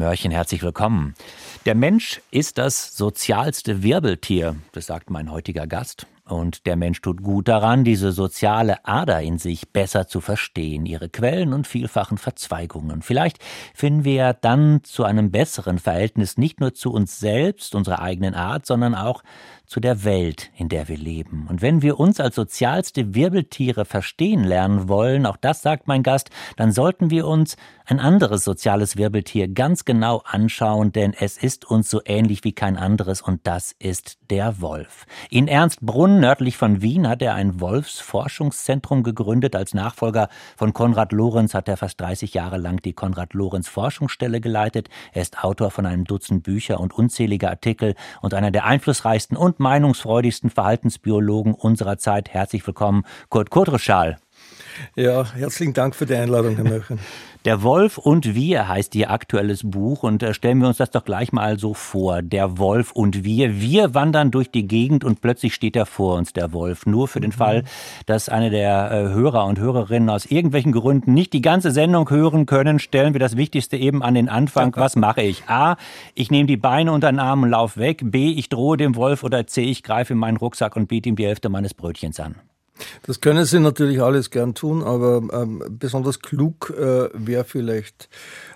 Mörchen herzlich willkommen. Der Mensch ist das sozialste Wirbeltier, das sagt mein heutiger Gast. Und der Mensch tut gut daran, diese soziale Ader in sich besser zu verstehen, ihre Quellen und vielfachen Verzweigungen. Vielleicht finden wir dann zu einem besseren Verhältnis nicht nur zu uns selbst, unserer eigenen Art, sondern auch zu der Welt, in der wir leben. Und wenn wir uns als sozialste Wirbeltiere verstehen lernen wollen, auch das sagt mein Gast, dann sollten wir uns ein anderes soziales Wirbeltier ganz genau anschauen, denn es ist uns so ähnlich wie kein anderes und das ist der Wolf. In Ernstbrunn, nördlich von Wien, hat er ein Wolfsforschungszentrum gegründet. Als Nachfolger von Konrad Lorenz hat er fast 30 Jahre lang die Konrad Lorenz Forschungsstelle geleitet. Er ist Autor von einem Dutzend Bücher und unzähliger Artikel und einer der einflussreichsten und meinungsfreudigsten Verhaltensbiologen unserer Zeit. Herzlich willkommen, Kurt Kurtreschal. Ja, herzlichen Dank für die Einladung, Herr Möchen. Der Wolf und wir heißt Ihr aktuelles Buch und äh, stellen wir uns das doch gleich mal so vor. Der Wolf und wir. Wir wandern durch die Gegend und plötzlich steht er vor uns, der Wolf. Nur für den mhm. Fall, dass eine der äh, Hörer und Hörerinnen aus irgendwelchen Gründen nicht die ganze Sendung hören können, stellen wir das Wichtigste eben an den Anfang. Was mache ich? A, ich nehme die Beine unter den Arm und lauf weg. B, ich drohe dem Wolf oder C, ich greife in meinen Rucksack und biete ihm die Hälfte meines Brötchens an. Das können Sie natürlich alles gern tun, aber ähm, besonders klug äh, wäre vielleicht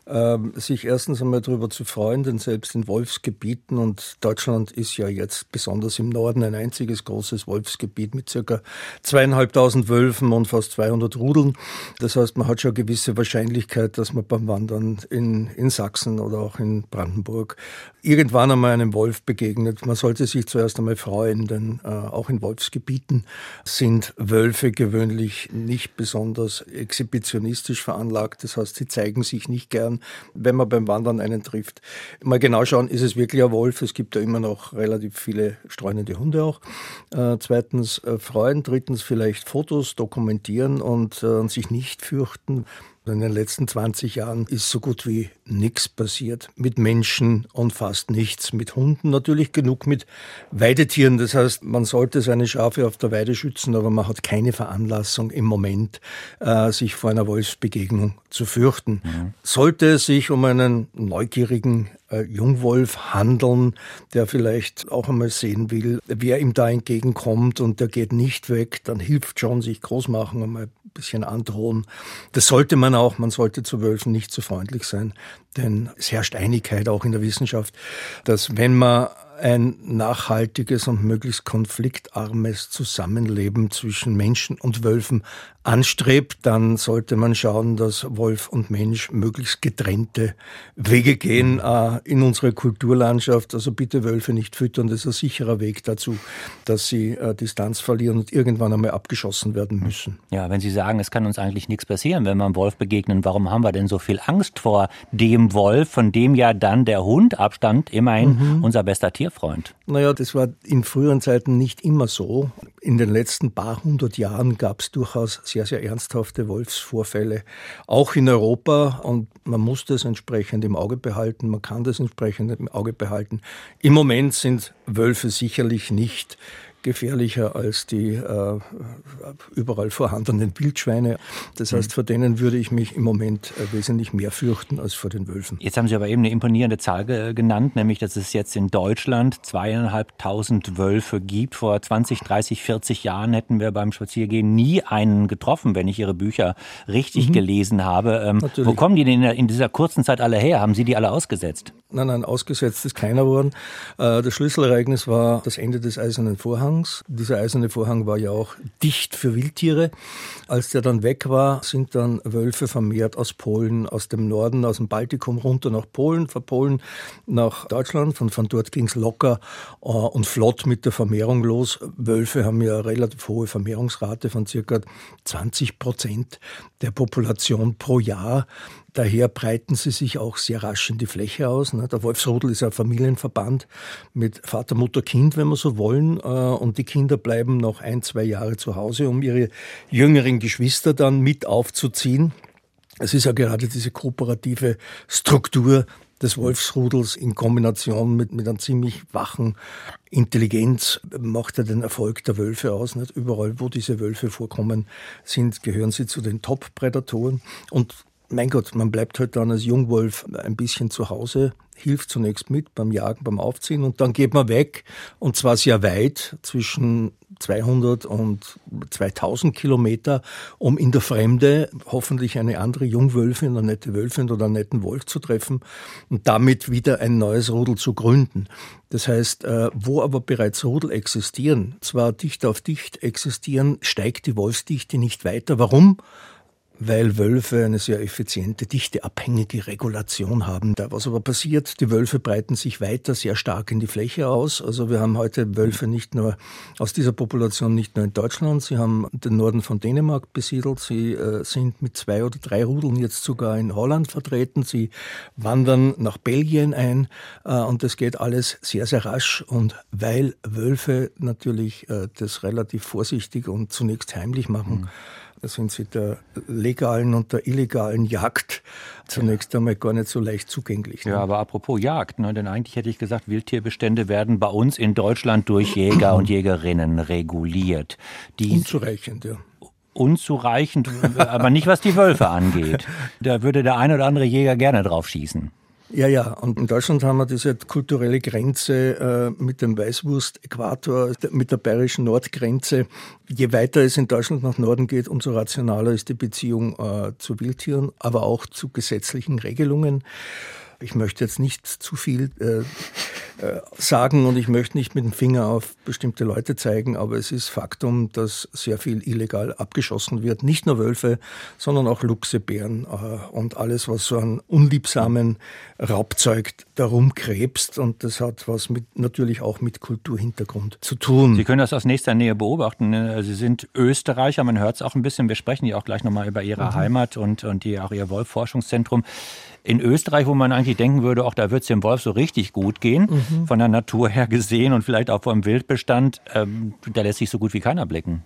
sich erstens einmal darüber zu freuen, denn selbst in Wolfsgebieten und Deutschland ist ja jetzt besonders im Norden ein einziges großes Wolfsgebiet mit circa zweieinhalbtausend Wölfen und fast 200 Rudeln. Das heißt, man hat schon eine gewisse Wahrscheinlichkeit, dass man beim Wandern in, in Sachsen oder auch in Brandenburg irgendwann einmal einem Wolf begegnet. Man sollte sich zuerst einmal freuen, denn äh, auch in Wolfsgebieten sind Wölfe gewöhnlich nicht besonders exhibitionistisch veranlagt. Das heißt, sie zeigen sich nicht gern kann, wenn man beim Wandern einen trifft. Mal genau schauen, ist es wirklich ein Wolf? Es gibt ja immer noch relativ viele streunende Hunde auch. Äh, zweitens äh, freuen, drittens vielleicht Fotos dokumentieren und äh, sich nicht fürchten. In den letzten 20 Jahren ist so gut wie nichts passiert. Mit Menschen und fast nichts. Mit Hunden natürlich genug mit Weidetieren. Das heißt, man sollte seine Schafe auf der Weide schützen, aber man hat keine Veranlassung im Moment, äh, sich vor einer Wolfsbegegnung zu fürchten. Mhm. Sollte es sich um einen neugierigen äh, Jungwolf handeln, der vielleicht auch einmal sehen will, wer ihm da entgegenkommt und der geht nicht weg, dann hilft schon sich groß machen, einmal ein bisschen androhen. Das sollte man auch, man sollte zu Wölfen nicht zu freundlich sein, denn es herrscht Einigkeit auch in der Wissenschaft, dass wenn man ein nachhaltiges und möglichst konfliktarmes Zusammenleben zwischen Menschen und Wölfen anstrebt, dann sollte man schauen, dass Wolf und Mensch möglichst getrennte Wege gehen äh, in unsere Kulturlandschaft. Also bitte Wölfe nicht füttern, das ist ein sicherer Weg dazu, dass sie äh, Distanz verlieren und irgendwann einmal abgeschossen werden müssen. Ja, wenn Sie sagen, es kann uns eigentlich nichts passieren, wenn wir einem Wolf begegnen, warum haben wir denn so viel Angst vor dem Wolf, von dem ja dann der Hund abstand, immerhin mhm. unser bester Tierfreund? Naja, das war in früheren Zeiten nicht immer so. In den letzten paar hundert Jahren gab es durchaus sehr, sehr ernsthafte Wolfsvorfälle, auch in Europa. Und man muss das entsprechend im Auge behalten, man kann das entsprechend im Auge behalten. Im Moment sind Wölfe sicherlich nicht gefährlicher als die äh, überall vorhandenen Wildschweine. Das heißt, vor denen würde ich mich im Moment äh, wesentlich mehr fürchten als vor den Wölfen. Jetzt haben Sie aber eben eine imponierende Zahl genannt, nämlich dass es jetzt in Deutschland zweieinhalbtausend Wölfe gibt. Vor 20, 30, 40 Jahren hätten wir beim Spaziergehen nie einen getroffen, wenn ich Ihre Bücher richtig mhm. gelesen habe. Ähm, wo kommen die denn in dieser kurzen Zeit alle her? Haben Sie die alle ausgesetzt? Nein, nein, ausgesetzt ist keiner worden. Äh, das Schlüsselereignis war das Ende des Eisernen Vorhangs. Dieser Eiserne Vorhang war ja auch dicht für Wildtiere. Als der dann weg war, sind dann Wölfe vermehrt aus Polen, aus dem Norden, aus dem Baltikum runter nach Polen, von Polen nach Deutschland. Von, von dort ging es locker äh, und flott mit der Vermehrung los. Wölfe haben ja eine relativ hohe Vermehrungsrate von circa 20 Prozent der Population pro Jahr. Daher breiten sie sich auch sehr rasch in die Fläche aus. Ne? Der Wolfsrudel ist ein Familienverband mit Vater, Mutter, Kind, wenn wir so wollen. Äh, und die Kinder bleiben noch ein, zwei Jahre zu Hause, um ihre jüngeren Geschwister dann mit aufzuziehen. Es ist ja gerade diese kooperative Struktur des Wolfsrudels in Kombination mit, mit einer ziemlich wachen Intelligenz macht ja den Erfolg der Wölfe aus. Nicht überall, wo diese Wölfe vorkommen, sind, gehören sie zu den Top-Prädatoren. Und mein Gott, man bleibt halt dann als Jungwolf ein bisschen zu Hause, hilft zunächst mit beim Jagen, beim Aufziehen und dann geht man weg und zwar sehr weit, zwischen 200 und 2000 Kilometer, um in der Fremde hoffentlich eine andere Jungwölfin, eine nette Wölfin oder einen netten Wolf zu treffen und damit wieder ein neues Rudel zu gründen. Das heißt, äh, wo aber bereits Rudel existieren, zwar dicht auf dicht existieren, steigt die Wolfsdichte nicht weiter. Warum? Weil Wölfe eine sehr effiziente, dichteabhängige Regulation haben. Da was aber passiert, die Wölfe breiten sich weiter sehr stark in die Fläche aus. Also wir haben heute Wölfe nicht nur aus dieser Population nicht nur in Deutschland, sie haben den Norden von Dänemark besiedelt, sie äh, sind mit zwei oder drei Rudeln jetzt sogar in Holland vertreten, sie wandern nach Belgien ein äh, und das geht alles sehr, sehr rasch. Und weil Wölfe natürlich äh, das relativ vorsichtig und zunächst heimlich machen, mhm sind sie der legalen und der illegalen Jagd zunächst einmal gar nicht so leicht zugänglich. Ne? Ja, aber apropos Jagd, ne, denn eigentlich hätte ich gesagt, Wildtierbestände werden bei uns in Deutschland durch Jäger und Jägerinnen reguliert. Die Unzureichend, ja unzureichend, aber nicht was die Wölfe angeht. Da würde der ein oder andere Jäger gerne drauf schießen. Ja, ja. Und in Deutschland haben wir diese kulturelle Grenze äh, mit dem Weißwurst-Äquator, mit der bayerischen Nordgrenze. Je weiter es in Deutschland nach Norden geht, umso rationaler ist die Beziehung äh, zu Wildtieren, aber auch zu gesetzlichen Regelungen. Ich möchte jetzt nicht zu viel äh, äh, sagen und ich möchte nicht mit dem Finger auf bestimmte Leute zeigen, aber es ist Faktum, dass sehr viel illegal abgeschossen wird. Nicht nur Wölfe, sondern auch Luchse, Bären äh, und alles, was so an unliebsamen Raubzeug darum krebst. Und das hat was mit, natürlich auch mit Kulturhintergrund zu tun. Sie können das aus nächster Nähe beobachten. Ne? Sie sind Österreicher, man hört es auch ein bisschen. Wir sprechen ja auch gleich nochmal über Ihre mhm. Heimat und, und die, auch Ihr Wolf-Forschungszentrum in Österreich, wo man eigentlich denken würde, auch da wird es dem Wolf so richtig gut gehen, mhm. von der Natur her gesehen und vielleicht auch vom Wildbestand, ähm, da lässt sich so gut wie keiner blicken.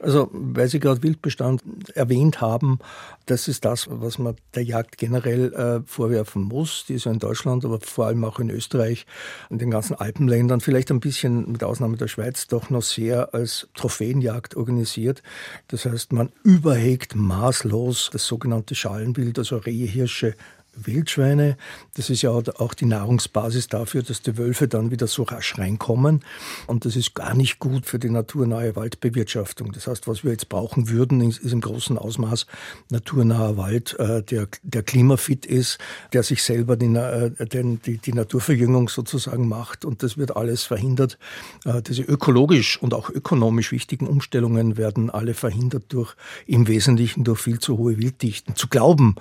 Also, weil Sie gerade Wildbestand erwähnt haben, das ist das, was man der Jagd generell äh, vorwerfen muss. Die ist ja in Deutschland, aber vor allem auch in Österreich und den ganzen Alpenländern, vielleicht ein bisschen mit Ausnahme der Schweiz, doch noch sehr als Trophäenjagd organisiert. Das heißt, man überhegt maßlos das sogenannte Schalenbild, also Rehe, Hirsche, Wildschweine. Das ist ja auch die Nahrungsbasis dafür, dass die Wölfe dann wieder so rasch reinkommen. Und das ist gar nicht gut für die naturnahe Waldbewirtschaftung. Das heißt, was wir jetzt brauchen würden, ist im großen Ausmaß naturnaher Wald, äh, der, der klimafit ist, der sich selber die, äh, die, die Naturverjüngung sozusagen macht. Und das wird alles verhindert. Äh, diese ökologisch und auch ökonomisch wichtigen Umstellungen werden alle verhindert durch im Wesentlichen durch viel zu hohe Wilddichten. Zu glauben,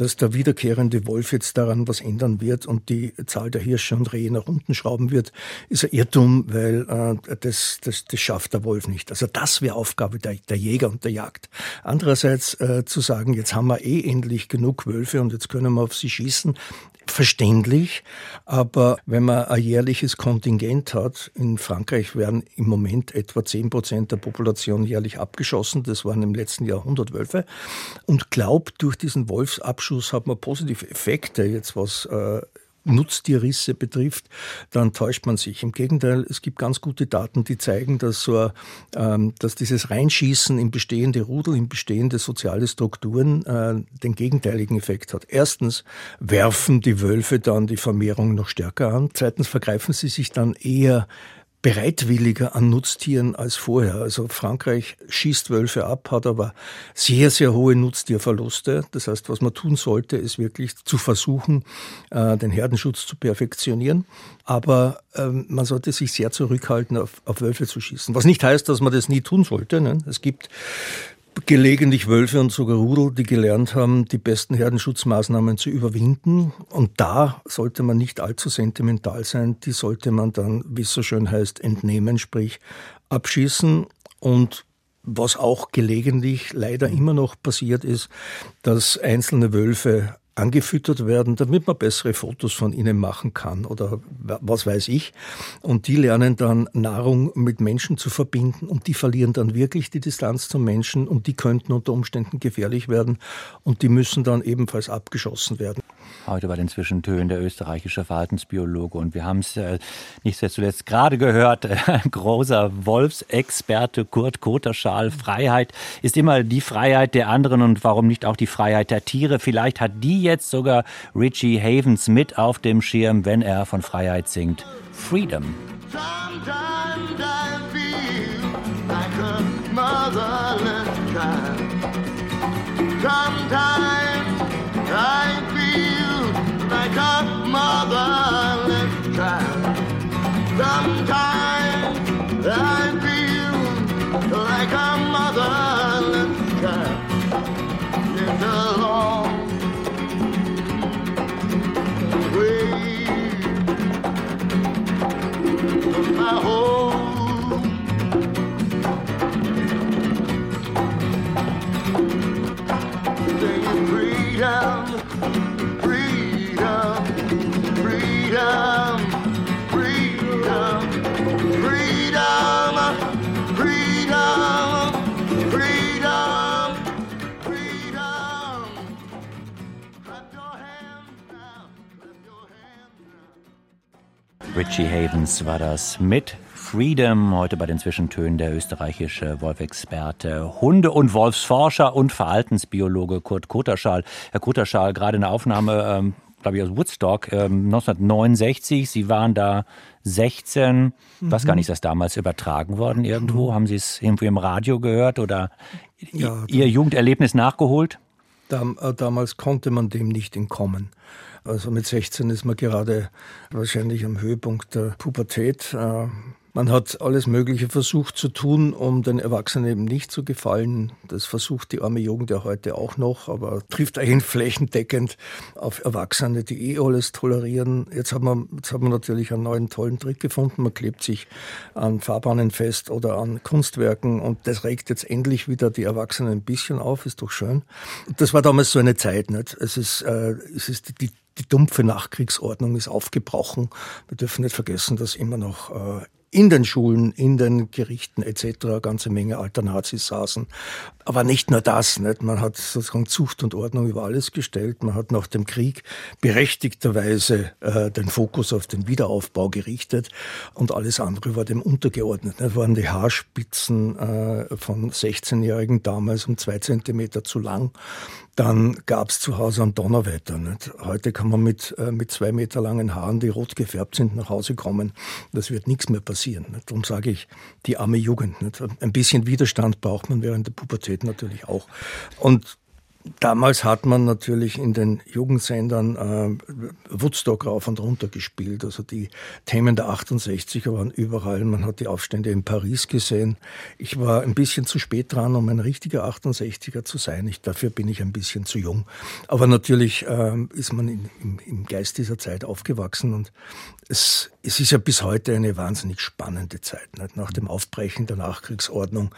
dass der wiederkehrende Wolf jetzt daran was ändern wird und die Zahl der Hirsche und Rehe nach unten schrauben wird, ist ein Irrtum, weil äh, das, das, das schafft der Wolf nicht. Also das wäre Aufgabe der, der Jäger und der Jagd. Andererseits äh, zu sagen, jetzt haben wir eh endlich genug Wölfe und jetzt können wir auf sie schießen, verständlich. Aber wenn man ein jährliches Kontingent hat, in Frankreich werden im Moment etwa 10 Prozent der Population jährlich abgeschossen. Das waren im letzten Jahr 100 Wölfe. Und glaubt, durch diesen Wolfsabschuss hat man positive Effekte, jetzt was äh, Nutztierrisse betrifft, dann täuscht man sich. Im Gegenteil, es gibt ganz gute Daten, die zeigen, dass, so, ähm, dass dieses Reinschießen in bestehende Rudel, in bestehende soziale Strukturen äh, den gegenteiligen Effekt hat. Erstens werfen die Wölfe dann die Vermehrung noch stärker an. Zweitens vergreifen sie sich dann eher bereitwilliger an Nutztieren als vorher. Also Frankreich schießt Wölfe ab, hat aber sehr, sehr hohe Nutztierverluste. Das heißt, was man tun sollte, ist wirklich zu versuchen, äh, den Herdenschutz zu perfektionieren. Aber ähm, man sollte sich sehr zurückhalten, auf, auf Wölfe zu schießen. Was nicht heißt, dass man das nie tun sollte. Ne? Es gibt gelegentlich Wölfe und sogar Rudel, die gelernt haben, die besten Herdenschutzmaßnahmen zu überwinden. Und da sollte man nicht allzu sentimental sein. Die sollte man dann, wie es so schön heißt, entnehmen, sprich abschießen und was auch gelegentlich leider immer noch passiert ist, dass einzelne Wölfe angefüttert werden, damit man bessere Fotos von ihnen machen kann oder was weiß ich. Und die lernen dann Nahrung mit Menschen zu verbinden und die verlieren dann wirklich die Distanz zum Menschen und die könnten unter Umständen gefährlich werden und die müssen dann ebenfalls abgeschossen werden heute bei den Zwischentönen der österreichische Verhaltensbiologe. Und wir haben es äh, nicht zuletzt gerade gehört, ein großer Wolfsexperte Kurt Koterschal. Freiheit ist immer die Freiheit der anderen und warum nicht auch die Freiheit der Tiere? Vielleicht hat die jetzt sogar Richie Havens mit auf dem Schirm, wenn er von Freiheit singt. Freedom. Sometimes I feel like a motherless child. Sometimes I like a motherless child. Sometimes I feel like a motherless child. It's a long way from my home. Singing freedom. Richie Havens war das mit Freedom, heute bei den Zwischentönen der österreichische Wolfexperte, Hunde- und Wolfsforscher und Verhaltensbiologe Kurt Koterschal. Herr Koterschal, gerade eine Aufnahme, ähm, glaube ich, aus Woodstock, ähm, 1969. Sie waren da 16. Mhm. Was gar nicht, ist das damals übertragen worden irgendwo? Mhm. Haben Sie es irgendwo im Radio gehört oder ja, Ihr Jugenderlebnis nachgeholt? Dam äh, damals konnte man dem nicht entkommen. Also mit 16 ist man gerade wahrscheinlich am Höhepunkt der Pubertät. Äh, man hat alles Mögliche versucht zu tun, um den Erwachsenen eben nicht zu gefallen. Das versucht die arme Jugend ja heute auch noch, aber trifft eigentlich flächendeckend auf Erwachsene, die eh alles tolerieren. Jetzt hat man, jetzt hat man natürlich einen neuen tollen Trick gefunden. Man klebt sich an Fahrbahnen fest oder an Kunstwerken und das regt jetzt endlich wieder die Erwachsenen ein bisschen auf. Ist doch schön. Das war damals so eine Zeit. Nicht? Es ist, äh, es ist die, die dumpfe Nachkriegsordnung ist aufgebrochen. Wir dürfen nicht vergessen, dass immer noch äh, in den Schulen, in den Gerichten etc. eine ganze Menge alter Nazis saßen. Aber nicht nur das, nicht? man hat sozusagen Zucht und Ordnung über alles gestellt. Man hat nach dem Krieg berechtigterweise äh, den Fokus auf den Wiederaufbau gerichtet und alles andere war dem untergeordnet. Das waren die Haarspitzen äh, von 16-Jährigen damals um zwei Zentimeter zu lang dann gab es zu Hause ein Donnerwetter. Nicht? Heute kann man mit, äh, mit zwei Meter langen Haaren, die rot gefärbt sind, nach Hause kommen. Das wird nichts mehr passieren. Nicht? Darum sage ich, die arme Jugend. Nicht? Ein bisschen Widerstand braucht man während der Pubertät natürlich auch. Und Damals hat man natürlich in den Jugendsendern äh, Woodstock rauf und runter gespielt. Also die Themen der 68er waren überall. Man hat die Aufstände in Paris gesehen. Ich war ein bisschen zu spät dran, um ein richtiger 68er zu sein. Ich, dafür bin ich ein bisschen zu jung. Aber natürlich äh, ist man in, im, im Geist dieser Zeit aufgewachsen und es, es ist ja bis heute eine wahnsinnig spannende Zeit. Nicht? Nach dem Aufbrechen der Nachkriegsordnung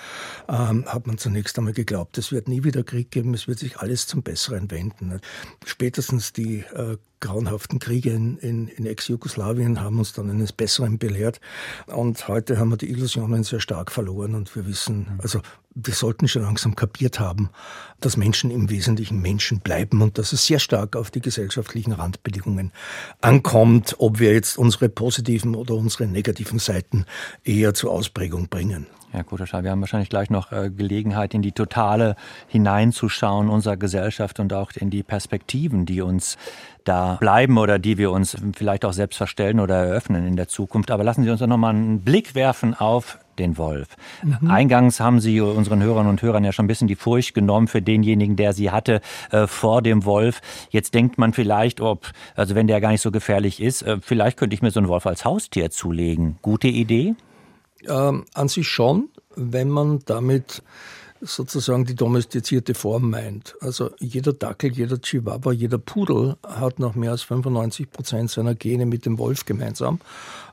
ähm, hat man zunächst einmal geglaubt, es wird nie wieder Krieg geben, es wird sich alles zum Besseren wenden. Nicht? Spätestens die äh, grauenhaften Kriege in, in, in Ex-Jugoslawien haben uns dann eines Besseren belehrt. Und heute haben wir die Illusionen sehr stark verloren und wir wissen, also wir sollten schon langsam kapiert haben, dass Menschen im Wesentlichen Menschen bleiben und dass es sehr stark auf die gesellschaftlichen Randbedingungen ankommt, ob wir jetzt unsere positiven oder unsere negativen Seiten eher zur Ausprägung bringen. Herr Kuterschal, wir haben wahrscheinlich gleich noch äh, Gelegenheit, in die Totale hineinzuschauen unserer Gesellschaft und auch in die Perspektiven, die uns da bleiben oder die wir uns vielleicht auch selbst verstellen oder eröffnen in der Zukunft. Aber lassen Sie uns doch mal einen Blick werfen auf den Wolf. Mhm. Eingangs haben Sie unseren Hörern und Hörern ja schon ein bisschen die Furcht genommen für denjenigen, der sie hatte äh, vor dem Wolf. Jetzt denkt man vielleicht, ob, also wenn der gar nicht so gefährlich ist, äh, vielleicht könnte ich mir so einen Wolf als Haustier zulegen. Gute Idee? Ähm, an sich schon, wenn man damit sozusagen die domestizierte Form meint. Also jeder Dackel, jeder Chihuahua, jeder Pudel hat noch mehr als 95 Prozent seiner Gene mit dem Wolf gemeinsam.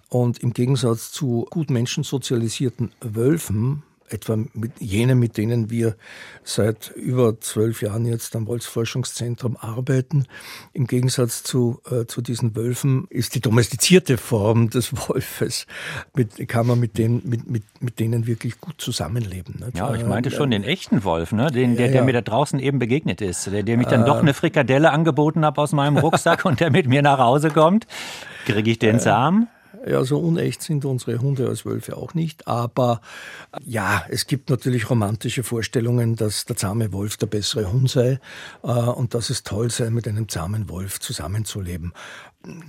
Und im Gegensatz zu gut menschensozialisierten Wölfen etwa mit jenen, mit denen wir seit über zwölf Jahren jetzt am Wolfsforschungszentrum arbeiten. Im Gegensatz zu, äh, zu diesen Wölfen ist die domestizierte Form des Wolfes, mit, kann man mit, denen, mit, mit, mit denen wirklich gut zusammenleben. Nicht? Ja, ich meinte schon den echten Wolf, ne? den, der, der mir da draußen eben begegnet ist, der, der mich dann äh, doch eine Frikadelle angeboten hat aus meinem Rucksack und der mit mir nach Hause kommt. Kriege ich den äh, Samen? Ja, so unecht sind unsere Hunde als Wölfe auch nicht. Aber ja, es gibt natürlich romantische Vorstellungen, dass der zahme Wolf der bessere Hund sei äh, und dass es toll sei, mit einem zahmen Wolf zusammenzuleben.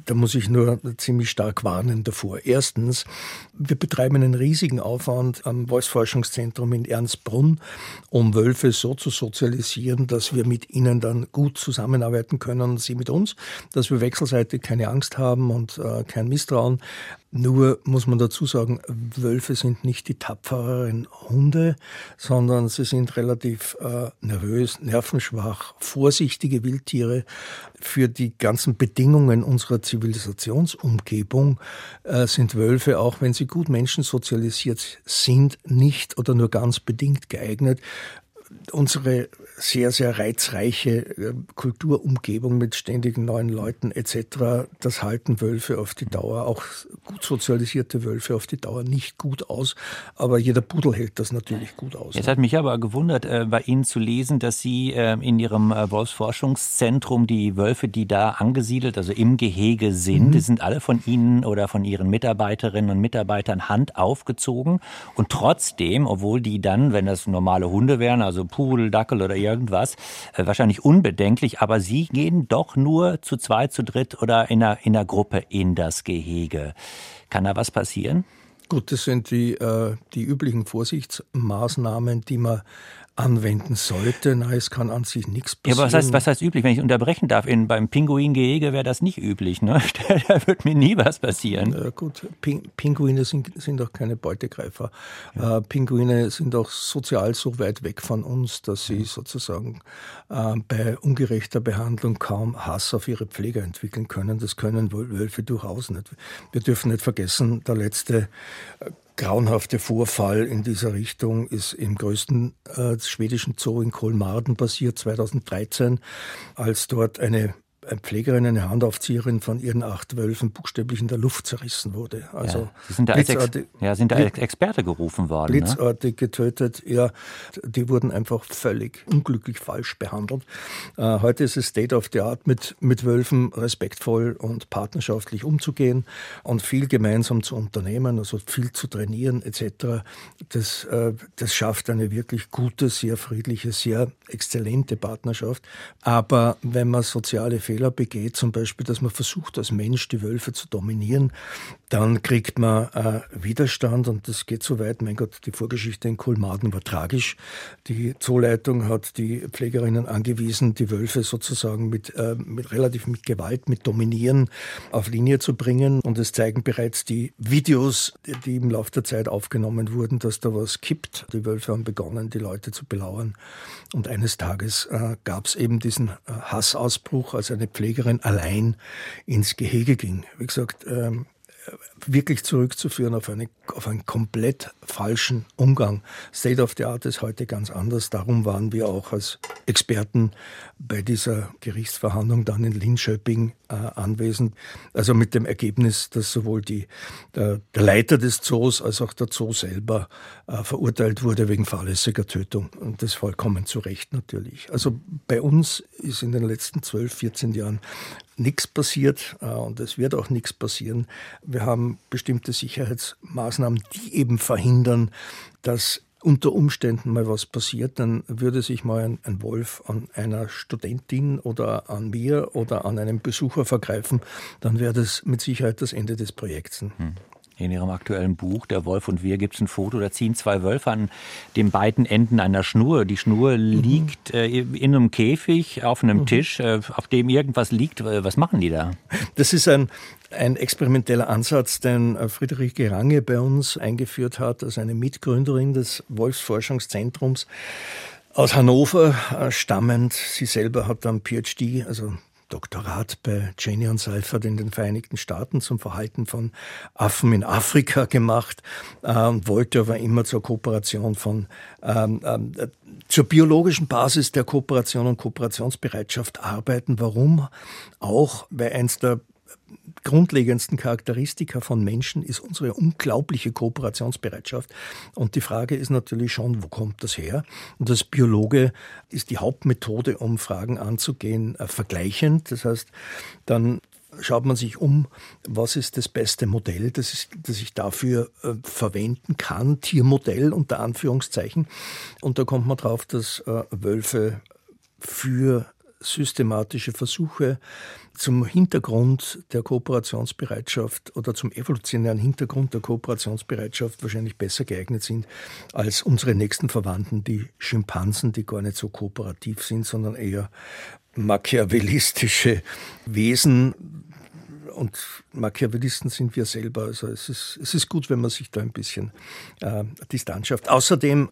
Da muss ich nur ziemlich stark warnen davor. Erstens, wir betreiben einen riesigen Aufwand am Wolfsforschungszentrum in Ernstbrunn, um Wölfe so zu sozialisieren, dass wir mit ihnen dann gut zusammenarbeiten können sie mit uns, dass wir wechselseitig keine Angst haben und äh, kein Misstrauen. Nur muss man dazu sagen, Wölfe sind nicht die tapfereren Hunde, sondern sie sind relativ äh, nervös, nervenschwach, vorsichtige Wildtiere. Für die ganzen Bedingungen unserer Zivilisationsumgebung äh, sind Wölfe, auch wenn sie gut menschensozialisiert sind, nicht oder nur ganz bedingt geeignet unsere sehr, sehr reizreiche äh, Kulturumgebung mit ständigen neuen Leuten etc., das halten Wölfe auf die Dauer, auch gut sozialisierte Wölfe auf die Dauer nicht gut aus. Aber jeder Pudel hält das natürlich gut aus. Jetzt hat mich aber gewundert, äh, bei Ihnen zu lesen, dass Sie äh, in Ihrem Wolfsforschungszentrum die Wölfe, die da angesiedelt, also im Gehege sind, mhm. die sind alle von Ihnen oder von Ihren Mitarbeiterinnen und Mitarbeitern Hand aufgezogen. Und trotzdem, obwohl die dann, wenn das normale Hunde wären, also Pudel, Dackel oder irgendwas, äh, wahrscheinlich unbedenklich, aber sie gehen doch nur zu zweit, zu dritt oder in einer, in einer Gruppe in das Gehege. Kann da was passieren? Gut, das sind die, äh, die üblichen Vorsichtsmaßnahmen, die man anwenden sollte. Nein, es kann an sich nichts passieren. Ja, aber was heißt, was heißt üblich? Wenn ich unterbrechen darf, in, beim Pinguingehege wäre das nicht üblich. Ne? da wird mir nie was passieren. Ja, gut, Ping, Pinguine sind, sind auch keine Beutegreifer. Ja. Äh, Pinguine sind auch sozial so weit weg von uns, dass sie sozusagen äh, bei ungerechter Behandlung kaum Hass auf ihre Pfleger entwickeln können. Das können Wölfe durchaus nicht. Wir dürfen nicht vergessen, der letzte äh, grauenhafte Vorfall in dieser Richtung ist im größten äh, schwedischen Zoo in Kolmarden passiert, 2013, als dort eine eine Pflegerin, eine Handaufzieherin von ihren acht Wölfen buchstäblich in der Luft zerrissen wurde. Also ja, Sie sind da als, Ex ja, sind da als Experte gerufen worden. Ne? Blitzartig ne? getötet, ja. Die wurden einfach völlig unglücklich falsch behandelt. Äh, heute ist es State of the Art, mit, mit Wölfen respektvoll und partnerschaftlich umzugehen und viel gemeinsam zu unternehmen, also viel zu trainieren etc. Das, äh, das schafft eine wirklich gute, sehr friedliche, sehr exzellente Partnerschaft. Aber wenn man soziale Fehler Fehler begeht, zum Beispiel, dass man versucht, als Mensch die Wölfe zu dominieren, dann kriegt man äh, Widerstand und das geht so weit. Mein Gott, die Vorgeschichte in Kolmaden war tragisch. Die Zooleitung hat die Pflegerinnen angewiesen, die Wölfe sozusagen mit, äh, mit relativ mit Gewalt, mit Dominieren auf Linie zu bringen. Und es zeigen bereits die Videos, die im Laufe der Zeit aufgenommen wurden, dass da was kippt. Die Wölfe haben begonnen, die Leute zu belauern. Und eines Tages äh, gab es eben diesen äh, Hassausbruch, als eine Pflegerin allein ins Gehege ging. Wie gesagt, ähm, wirklich zurückzuführen auf, eine, auf einen komplett falschen Umgang. State of the Art ist heute ganz anders. Darum waren wir auch als Experten bei dieser Gerichtsverhandlung dann in Linköping äh, anwesend. Also mit dem Ergebnis, dass sowohl die, der, der Leiter des Zoos als auch der Zoo selber äh, verurteilt wurde wegen fahrlässiger Tötung. Und das vollkommen zu Recht natürlich. Also bei uns ist in den letzten 12, 14 Jahren nichts passiert äh, und es wird auch nichts passieren. Wir haben bestimmte Sicherheitsmaßnahmen, die eben verhindern, dass unter Umständen mal was passiert, dann würde sich mal ein, ein, Wolf an einer Studentin oder an mir oder an einem Besucher vergreifen, dann wäre das mit Sicherheit das Ende des Projekts. Hm. In Ihrem aktuellen Buch Der Wolf und wir gibt es ein Foto, da ziehen zwei Wölfe an den beiden Enden einer Schnur. Die Schnur mhm. liegt äh, in einem Käfig auf einem mhm. Tisch, äh, auf dem irgendwas liegt. Was machen die da? Das ist ein, ein experimenteller Ansatz, den äh, Friederike Range bei uns eingeführt hat, als eine Mitgründerin des Wolfsforschungszentrums aus Hannover äh, stammend. Sie selber hat dann PhD, also Doktorat bei Cheney und Seifert in den Vereinigten Staaten zum Verhalten von Affen in Afrika gemacht äh, und wollte aber immer zur Kooperation von ähm, ähm, zur biologischen Basis der Kooperation und Kooperationsbereitschaft arbeiten. Warum? Auch, weil eins der grundlegendsten Charakteristika von Menschen ist unsere unglaubliche Kooperationsbereitschaft. Und die Frage ist natürlich schon, wo kommt das her? Und als Biologe ist die Hauptmethode, um Fragen anzugehen, äh, vergleichend. Das heißt, dann schaut man sich um, was ist das beste Modell, das, ist, das ich dafür äh, verwenden kann, Tiermodell unter Anführungszeichen. Und da kommt man drauf, dass äh, Wölfe für systematische Versuche zum Hintergrund der Kooperationsbereitschaft oder zum evolutionären Hintergrund der Kooperationsbereitschaft wahrscheinlich besser geeignet sind als unsere nächsten Verwandten, die Schimpansen, die gar nicht so kooperativ sind, sondern eher machiavellistische Wesen, und Machiavellisten sind wir selber. Also es ist, es ist gut, wenn man sich da ein bisschen äh, Distanz schafft. Außerdem,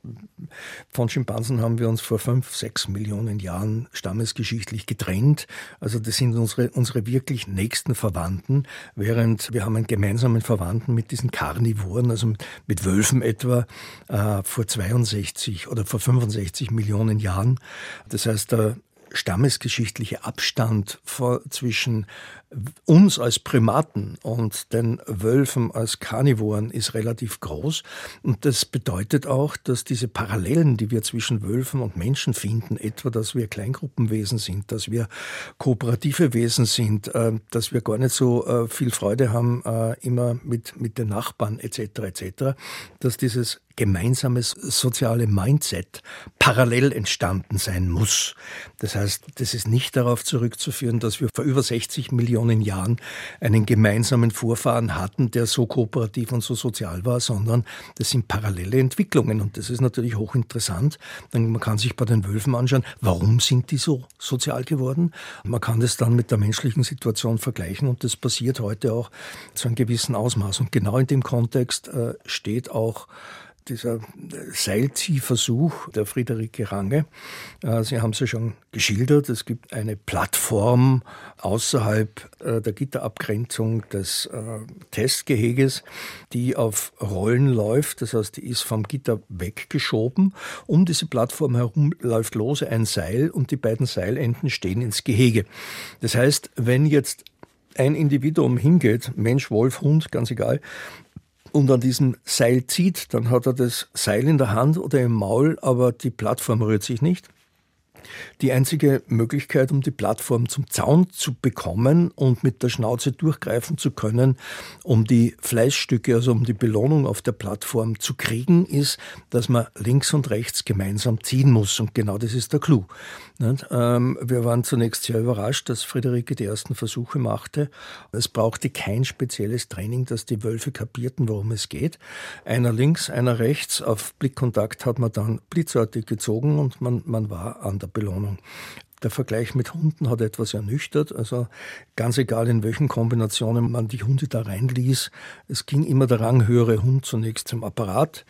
von Schimpansen haben wir uns vor fünf, sechs Millionen Jahren stammesgeschichtlich getrennt. Also das sind unsere, unsere wirklich nächsten Verwandten, während wir haben einen gemeinsamen Verwandten mit diesen Karnivoren, also mit, mit Wölfen etwa, äh, vor 62 oder vor 65 Millionen Jahren. Das heißt, der stammesgeschichtliche Abstand vor, zwischen uns als Primaten und den Wölfen als Karnivoren ist relativ groß. Und das bedeutet auch, dass diese Parallelen, die wir zwischen Wölfen und Menschen finden, etwa, dass wir Kleingruppenwesen sind, dass wir kooperative Wesen sind, äh, dass wir gar nicht so äh, viel Freude haben, äh, immer mit, mit den Nachbarn etc. etc., dass dieses gemeinsames soziale Mindset parallel entstanden sein muss. Das heißt, das ist nicht darauf zurückzuführen, dass wir vor über 60 Millionen Jahren einen gemeinsamen Vorfahren hatten, der so kooperativ und so sozial war, sondern das sind parallele Entwicklungen und das ist natürlich hochinteressant. Man kann sich bei den Wölfen anschauen, warum sind die so sozial geworden? Man kann das dann mit der menschlichen Situation vergleichen und das passiert heute auch zu einem gewissen Ausmaß. Und genau in dem Kontext äh, steht auch dieser Seilziehversuch der Friederike Range. Äh, Sie haben es ja schon geschildert. Es gibt eine Plattform außerhalb äh, der Gitterabgrenzung des äh, Testgeheges, die auf Rollen läuft. Das heißt, die ist vom Gitter weggeschoben. Um diese Plattform herum läuft lose ein Seil und die beiden Seilenden stehen ins Gehege. Das heißt, wenn jetzt ein Individuum hingeht, Mensch, Wolf, Hund, ganz egal, und an diesem Seil zieht, dann hat er das Seil in der Hand oder im Maul, aber die Plattform rührt sich nicht. Die einzige Möglichkeit, um die Plattform zum Zaun zu bekommen und mit der Schnauze durchgreifen zu können, um die Fleischstücke, also um die Belohnung auf der Plattform zu kriegen, ist, dass man links und rechts gemeinsam ziehen muss. Und genau das ist der Clou. Ähm, wir waren zunächst sehr überrascht, dass Friederike die ersten Versuche machte. Es brauchte kein spezielles Training, dass die Wölfe kapierten, worum es geht. Einer links, einer rechts. Auf Blickkontakt hat man dann blitzartig gezogen und man, man war an der Belohnung. Der Vergleich mit Hunden hat etwas ernüchtert. Also ganz egal, in welchen Kombinationen man die Hunde da reinließ, es ging immer der ranghöhere Hund zunächst zum Apparat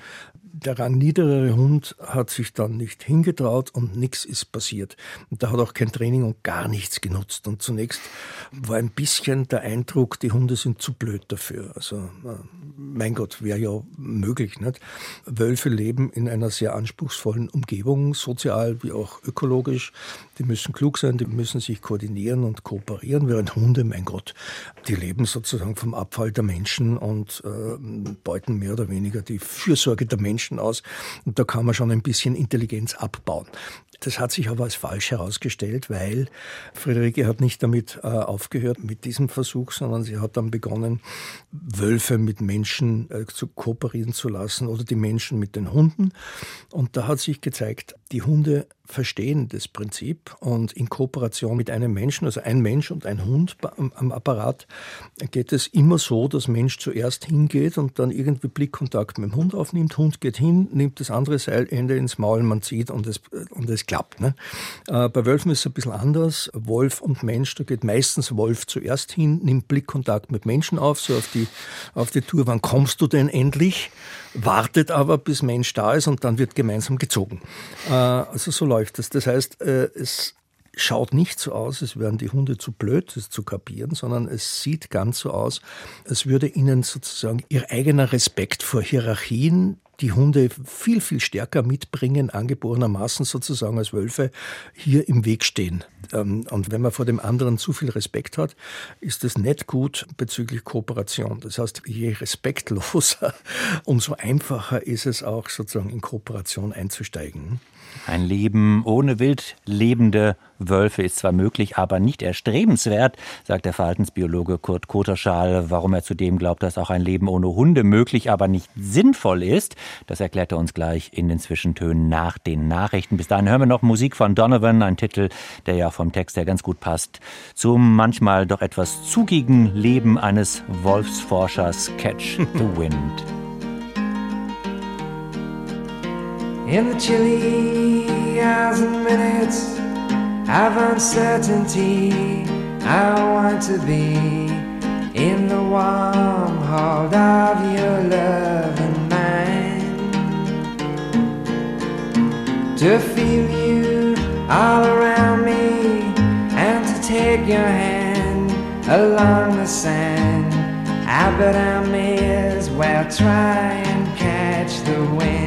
der rangniedere Hund hat sich dann nicht hingetraut und nichts ist passiert. Und da hat auch kein Training und gar nichts genutzt. Und zunächst war ein bisschen der Eindruck, die Hunde sind zu blöd dafür. Also, äh, mein Gott, wäre ja möglich. Nicht? Wölfe leben in einer sehr anspruchsvollen Umgebung, sozial wie auch ökologisch. Die müssen klug sein, die müssen sich koordinieren und kooperieren, während Hunde, mein Gott, die leben sozusagen vom Abfall der Menschen und äh, beuten mehr oder weniger die Fürsorge der Menschen Menschen aus. Und da kann man schon ein bisschen Intelligenz abbauen. Das hat sich aber als falsch herausgestellt, weil Friederike hat nicht damit äh, aufgehört mit diesem Versuch, sondern sie hat dann begonnen, Wölfe mit Menschen äh, zu kooperieren zu lassen oder die Menschen mit den Hunden. Und da hat sich gezeigt, die Hunde verstehen das Prinzip und in Kooperation mit einem Menschen, also ein Mensch und ein Hund am Apparat, geht es immer so, dass Mensch zuerst hingeht und dann irgendwie Blickkontakt mit dem Hund aufnimmt. Hund geht hin, nimmt das andere Seilende ins Maul, man zieht und es, und es klappt. Ne? Äh, bei Wölfen ist es ein bisschen anders. Wolf und Mensch, da geht meistens Wolf zuerst hin, nimmt Blickkontakt mit Menschen auf, so auf die, auf die Tour, wann kommst du denn endlich? Wartet aber, bis Mensch da ist und dann wird gemeinsam gezogen. Äh, also so läuft das. Das heißt, äh, es schaut nicht so aus, als wären die Hunde zu blöd, das zu kapieren, sondern es sieht ganz so aus, als würde ihnen sozusagen ihr eigener Respekt vor Hierarchien, die Hunde viel, viel stärker mitbringen, angeborenermaßen sozusagen als Wölfe, hier im Weg stehen. Ähm, und wenn man vor dem anderen zu viel Respekt hat, ist das nicht gut bezüglich Kooperation. Das heißt, je respektloser, umso einfacher ist es auch sozusagen in Kooperation einzusteigen. Ein Leben ohne wild lebende Wölfe ist zwar möglich, aber nicht erstrebenswert, sagt der Verhaltensbiologe Kurt Koterschal. Warum er zudem glaubt, dass auch ein Leben ohne Hunde möglich, aber nicht sinnvoll ist, das erklärt er uns gleich in den Zwischentönen nach den Nachrichten. Bis dahin hören wir noch Musik von Donovan, ein Titel, der ja vom Text her ganz gut passt, zum manchmal doch etwas zugigen Leben eines Wolfsforschers Catch the Wind. In the chilly hours and minutes of uncertainty, I want to be in the warm hold of your love and mine. To feel you all around me and to take your hand along the sand. I bet I may as well try and catch the wind.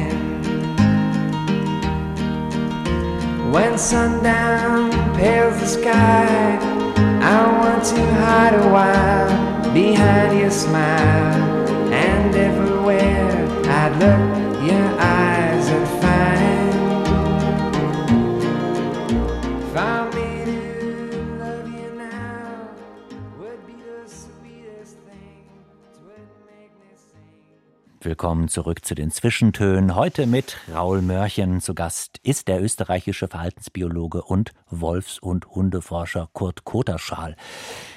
When sundown pales the sky, I want to hide a while behind your smile. And everywhere I'd look, Willkommen zurück zu den Zwischentönen. Heute mit Raul Mörchen zu Gast ist der österreichische Verhaltensbiologe und Wolfs- und Hundeforscher Kurt Koterschal.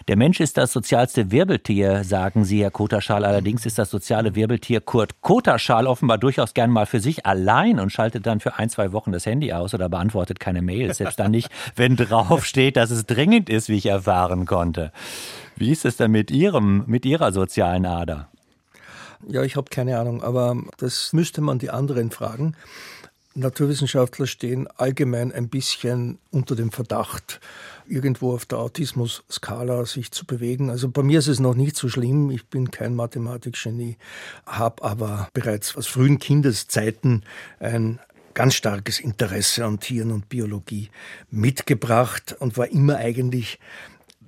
Der Mensch ist das sozialste Wirbeltier, sagen Sie, Herr Koterschal. Allerdings ist das soziale Wirbeltier Kurt Koterschal offenbar durchaus gern mal für sich allein und schaltet dann für ein, zwei Wochen das Handy aus oder beantwortet keine Mails. Selbst dann nicht, wenn drauf steht, dass es dringend ist, wie ich erfahren konnte. Wie ist es denn mit Ihrem, mit Ihrer sozialen Ader? Ja, ich habe keine Ahnung, aber das müsste man die anderen fragen. Naturwissenschaftler stehen allgemein ein bisschen unter dem Verdacht, irgendwo auf der Autismus-Skala sich zu bewegen. Also bei mir ist es noch nicht so schlimm. Ich bin kein Mathematikgenie, habe aber bereits aus frühen Kindeszeiten ein ganz starkes Interesse an Tieren und Biologie mitgebracht und war immer eigentlich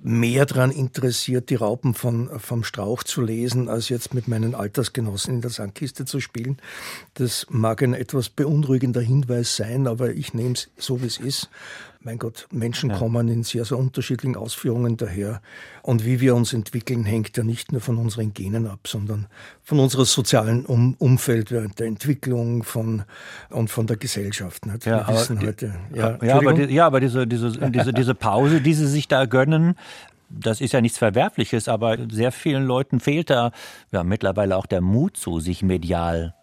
mehr daran interessiert, die Raupen von, vom Strauch zu lesen, als jetzt mit meinen Altersgenossen in der Sandkiste zu spielen. Das mag ein etwas beunruhigender Hinweis sein, aber ich nehme es so, wie es ist. Mein Gott, Menschen ja. kommen in sehr, sehr unterschiedlichen Ausführungen daher. Und wie wir uns entwickeln, hängt ja nicht nur von unseren Genen ab, sondern von unserem sozialen um Umfeld während der Entwicklung von, und von der Gesellschaft. Nicht? Ja, wir wissen heute, ja, ja, aber, die, ja, aber diese, diese, diese, diese Pause, die sie sich da gönnen, das ist ja nichts Verwerfliches, aber sehr vielen Leuten fehlt da ja mittlerweile auch der Mut zu, sich medial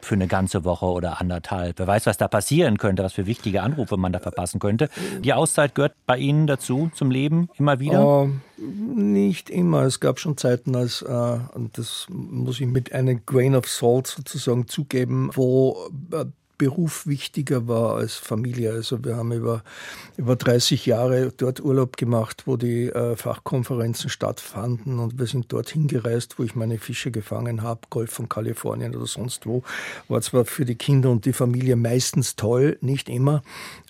für eine ganze Woche oder anderthalb. Wer weiß, was da passieren könnte, was für wichtige Anrufe man da verpassen könnte. Die Auszeit gehört bei Ihnen dazu, zum Leben, immer wieder? Uh, nicht immer. Es gab schon Zeiten, als, uh, und das muss ich mit einem Grain of Salt sozusagen zugeben, wo uh, Beruf wichtiger war als Familie. Also wir haben über, über 30 Jahre dort Urlaub gemacht, wo die äh, Fachkonferenzen stattfanden und wir sind dorthin gereist, wo ich meine Fische gefangen habe, Golf von Kalifornien oder sonst wo. War zwar für die Kinder und die Familie meistens toll, nicht immer,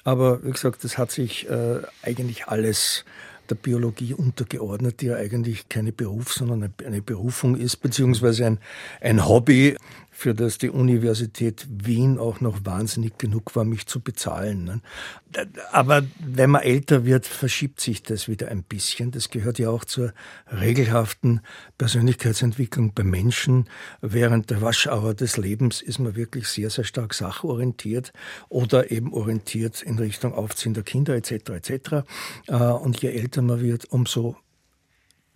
aber wie gesagt, das hat sich äh, eigentlich alles der Biologie untergeordnet, die ja eigentlich keine Beruf, sondern eine Berufung ist, beziehungsweise ein, ein Hobby, für das die Universität Wien auch noch wahnsinnig genug war, mich zu bezahlen. Ne? Aber wenn man älter wird, verschiebt sich das wieder ein bisschen. Das gehört ja auch zur regelhaften Persönlichkeitsentwicklung bei Menschen. Während der Waschauer des Lebens ist man wirklich sehr, sehr stark sachorientiert oder eben orientiert in Richtung Aufziehen der Kinder etc. etc. Äh, und je älter man wird, umso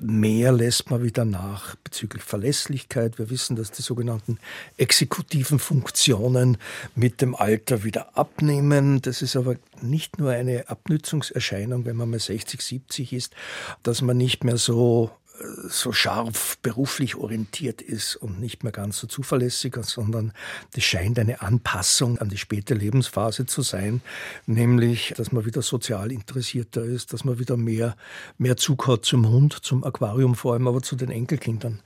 mehr lässt man wieder nach bezüglich Verlässlichkeit. Wir wissen, dass die sogenannten exekutiven Funktionen mit dem Alter wieder abnehmen. Das ist aber nicht nur eine Abnützungserscheinung, wenn man mal 60, 70 ist, dass man nicht mehr so so scharf beruflich orientiert ist und nicht mehr ganz so zuverlässig, sondern das scheint eine Anpassung an die späte Lebensphase zu sein, nämlich, dass man wieder sozial interessierter ist, dass man wieder mehr, mehr Zug hat zum Hund, zum Aquarium vor allem, aber zu den Enkelkindern.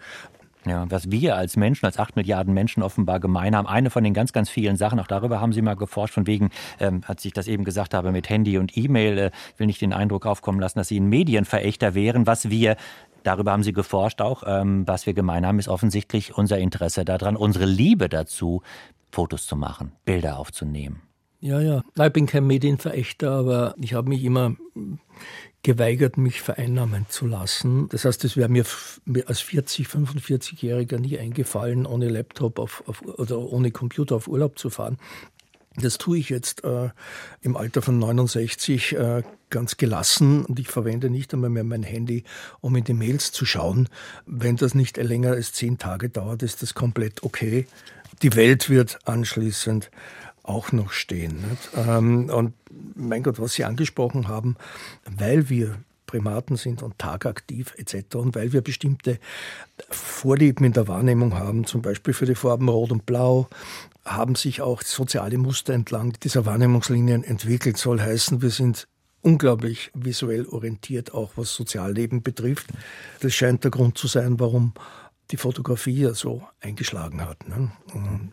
Ja, was wir als Menschen, als acht Milliarden Menschen offenbar gemein haben, eine von den ganz, ganz vielen Sachen, auch darüber haben Sie mal geforscht, von wegen, ähm, als ich das eben gesagt habe, mit Handy und E-Mail, äh, will nicht den Eindruck aufkommen lassen, dass Sie ein Medienverächter wären. Was wir Darüber haben Sie geforscht auch. Ähm, was wir gemein haben, ist offensichtlich unser Interesse daran, unsere Liebe dazu, Fotos zu machen, Bilder aufzunehmen. Ja, ja. Ich bin kein Medienverächter, aber ich habe mich immer geweigert, mich vereinnahmen zu lassen. Das heißt, es wäre mir als 40, 45-Jähriger nie eingefallen, ohne Laptop auf, auf, oder ohne Computer auf Urlaub zu fahren. Das tue ich jetzt äh, im Alter von 69 äh, ganz gelassen und ich verwende nicht einmal mehr mein Handy, um in die Mails zu schauen. Wenn das nicht länger als zehn Tage dauert, ist das komplett okay. Die Welt wird anschließend auch noch stehen. Ähm, und mein Gott, was Sie angesprochen haben, weil wir Primaten sind und tagaktiv etc. Und weil wir bestimmte Vorlieben in der Wahrnehmung haben, zum Beispiel für die Farben Rot und Blau, haben sich auch soziale Muster entlang dieser Wahrnehmungslinien entwickelt. Soll heißen, wir sind unglaublich visuell orientiert, auch was Sozialleben betrifft. Das scheint der Grund zu sein, warum die Fotografie ja so eingeschlagen hat. Ne?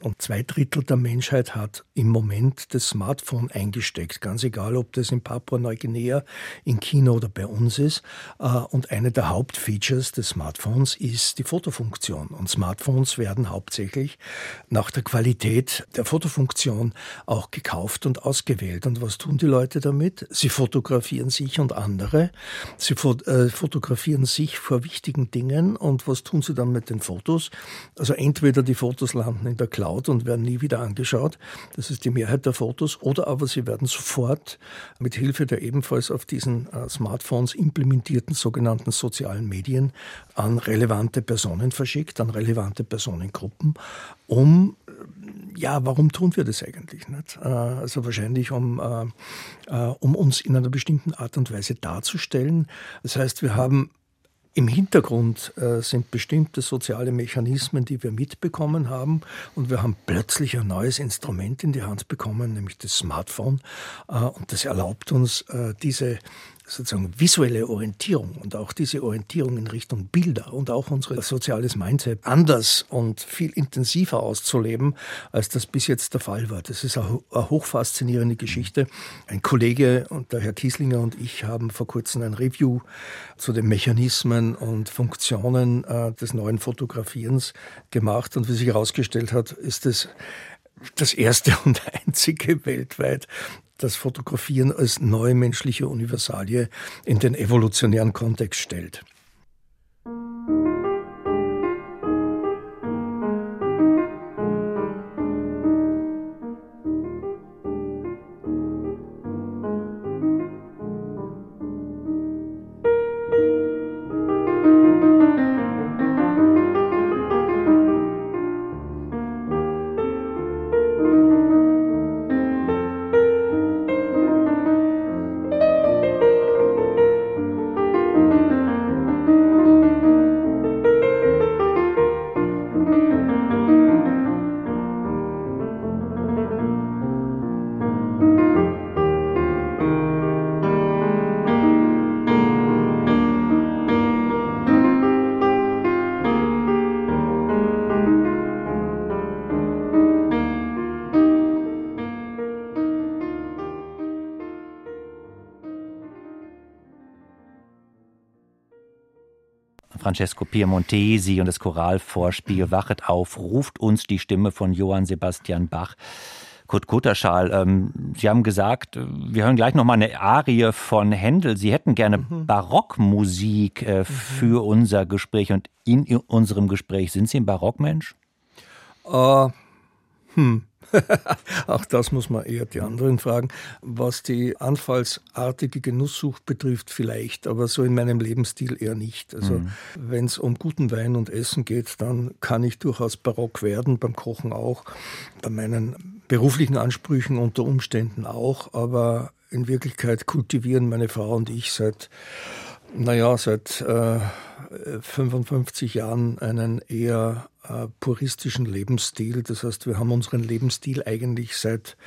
Und zwei Drittel der Menschheit hat im Moment das Smartphone eingesteckt, ganz egal, ob das in Papua-Neuguinea, in China oder bei uns ist. Äh, und eine der Hauptfeatures des Smartphones ist die Fotofunktion. Und Smartphones werden hauptsächlich nach der Qualität der Fotofunktion auch gekauft und ausgewählt. Und was tun die Leute damit? Sie fotografieren sich und andere. Sie äh, fotografieren sich vor wichtigen Dingen. Und was tun sie dann mit den Fotos. Also entweder die Fotos landen in der Cloud und werden nie wieder angeschaut, das ist die Mehrheit der Fotos, oder aber sie werden sofort mit Hilfe der ebenfalls auf diesen äh, Smartphones implementierten sogenannten sozialen Medien an relevante Personen verschickt, an relevante Personengruppen, um ja, warum tun wir das eigentlich nicht? Äh, also wahrscheinlich, um, äh, um uns in einer bestimmten Art und Weise darzustellen. Das heißt, wir haben im Hintergrund äh, sind bestimmte soziale Mechanismen, die wir mitbekommen haben. Und wir haben plötzlich ein neues Instrument in die Hand bekommen, nämlich das Smartphone. Äh, und das erlaubt uns, äh, diese sozusagen visuelle Orientierung und auch diese Orientierung in Richtung Bilder und auch unser soziales Mindset anders und viel intensiver auszuleben, als das bis jetzt der Fall war. Das ist eine, hochfaszinierende Geschichte. Ein Kollege und der Herr Kieslinger und ich haben vor kurzem ein Review zu den Mechanismen und Funktionen äh, des neuen Fotografierens gemacht und wie sich herausgestellt hat, ist es das erste und einzige weltweit, das Fotografieren als neue menschliche Universalie in den evolutionären Kontext stellt. Francesco Piemontesi und das Choralvorspiel Wachet auf, ruft uns die Stimme von Johann Sebastian Bach. Kurt Kutterschal, ähm, Sie haben gesagt, wir hören gleich nochmal eine Arie von Händel. Sie hätten gerne mhm. Barockmusik äh, mhm. für unser Gespräch und in unserem Gespräch. Sind Sie ein Barockmensch? Uh, hm. Auch das muss man eher die anderen fragen. Was die anfallsartige Genusssucht betrifft, vielleicht, aber so in meinem Lebensstil eher nicht. Also mhm. wenn es um guten Wein und Essen geht, dann kann ich durchaus barock werden, beim Kochen auch, bei meinen beruflichen Ansprüchen unter Umständen auch, aber in Wirklichkeit kultivieren meine Frau und ich seit Naja, seit äh, 55 Jahren einen eher äh, puristischen Lebensstil. Das heißt, wir haben unseren Lebensstil eigentlich seit,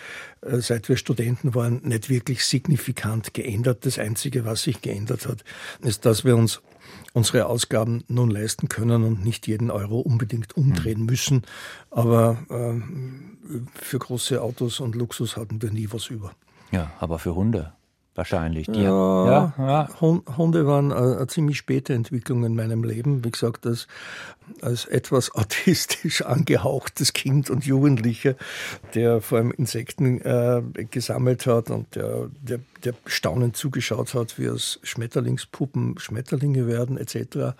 äh, seit wir Studenten waren nicht wirklich signifikant geändert. Das Einzige, was sich geändert hat, ist, dass wir uns unsere Ausgaben nun leisten können und nicht jeden Euro unbedingt umdrehen hm. müssen. Aber äh, für große Autos und Luxus hatten wir nie was über. Ja, aber für Hunde wahrscheinlich. Die, ja, ja, ja, Hunde waren eine ziemlich späte Entwicklung in meinem Leben. Wie gesagt, als, als etwas autistisch angehauchtes Kind und Jugendlicher, der vor allem Insekten äh, gesammelt hat und der, der, der staunend zugeschaut hat, wie aus Schmetterlingspuppen Schmetterlinge werden etc.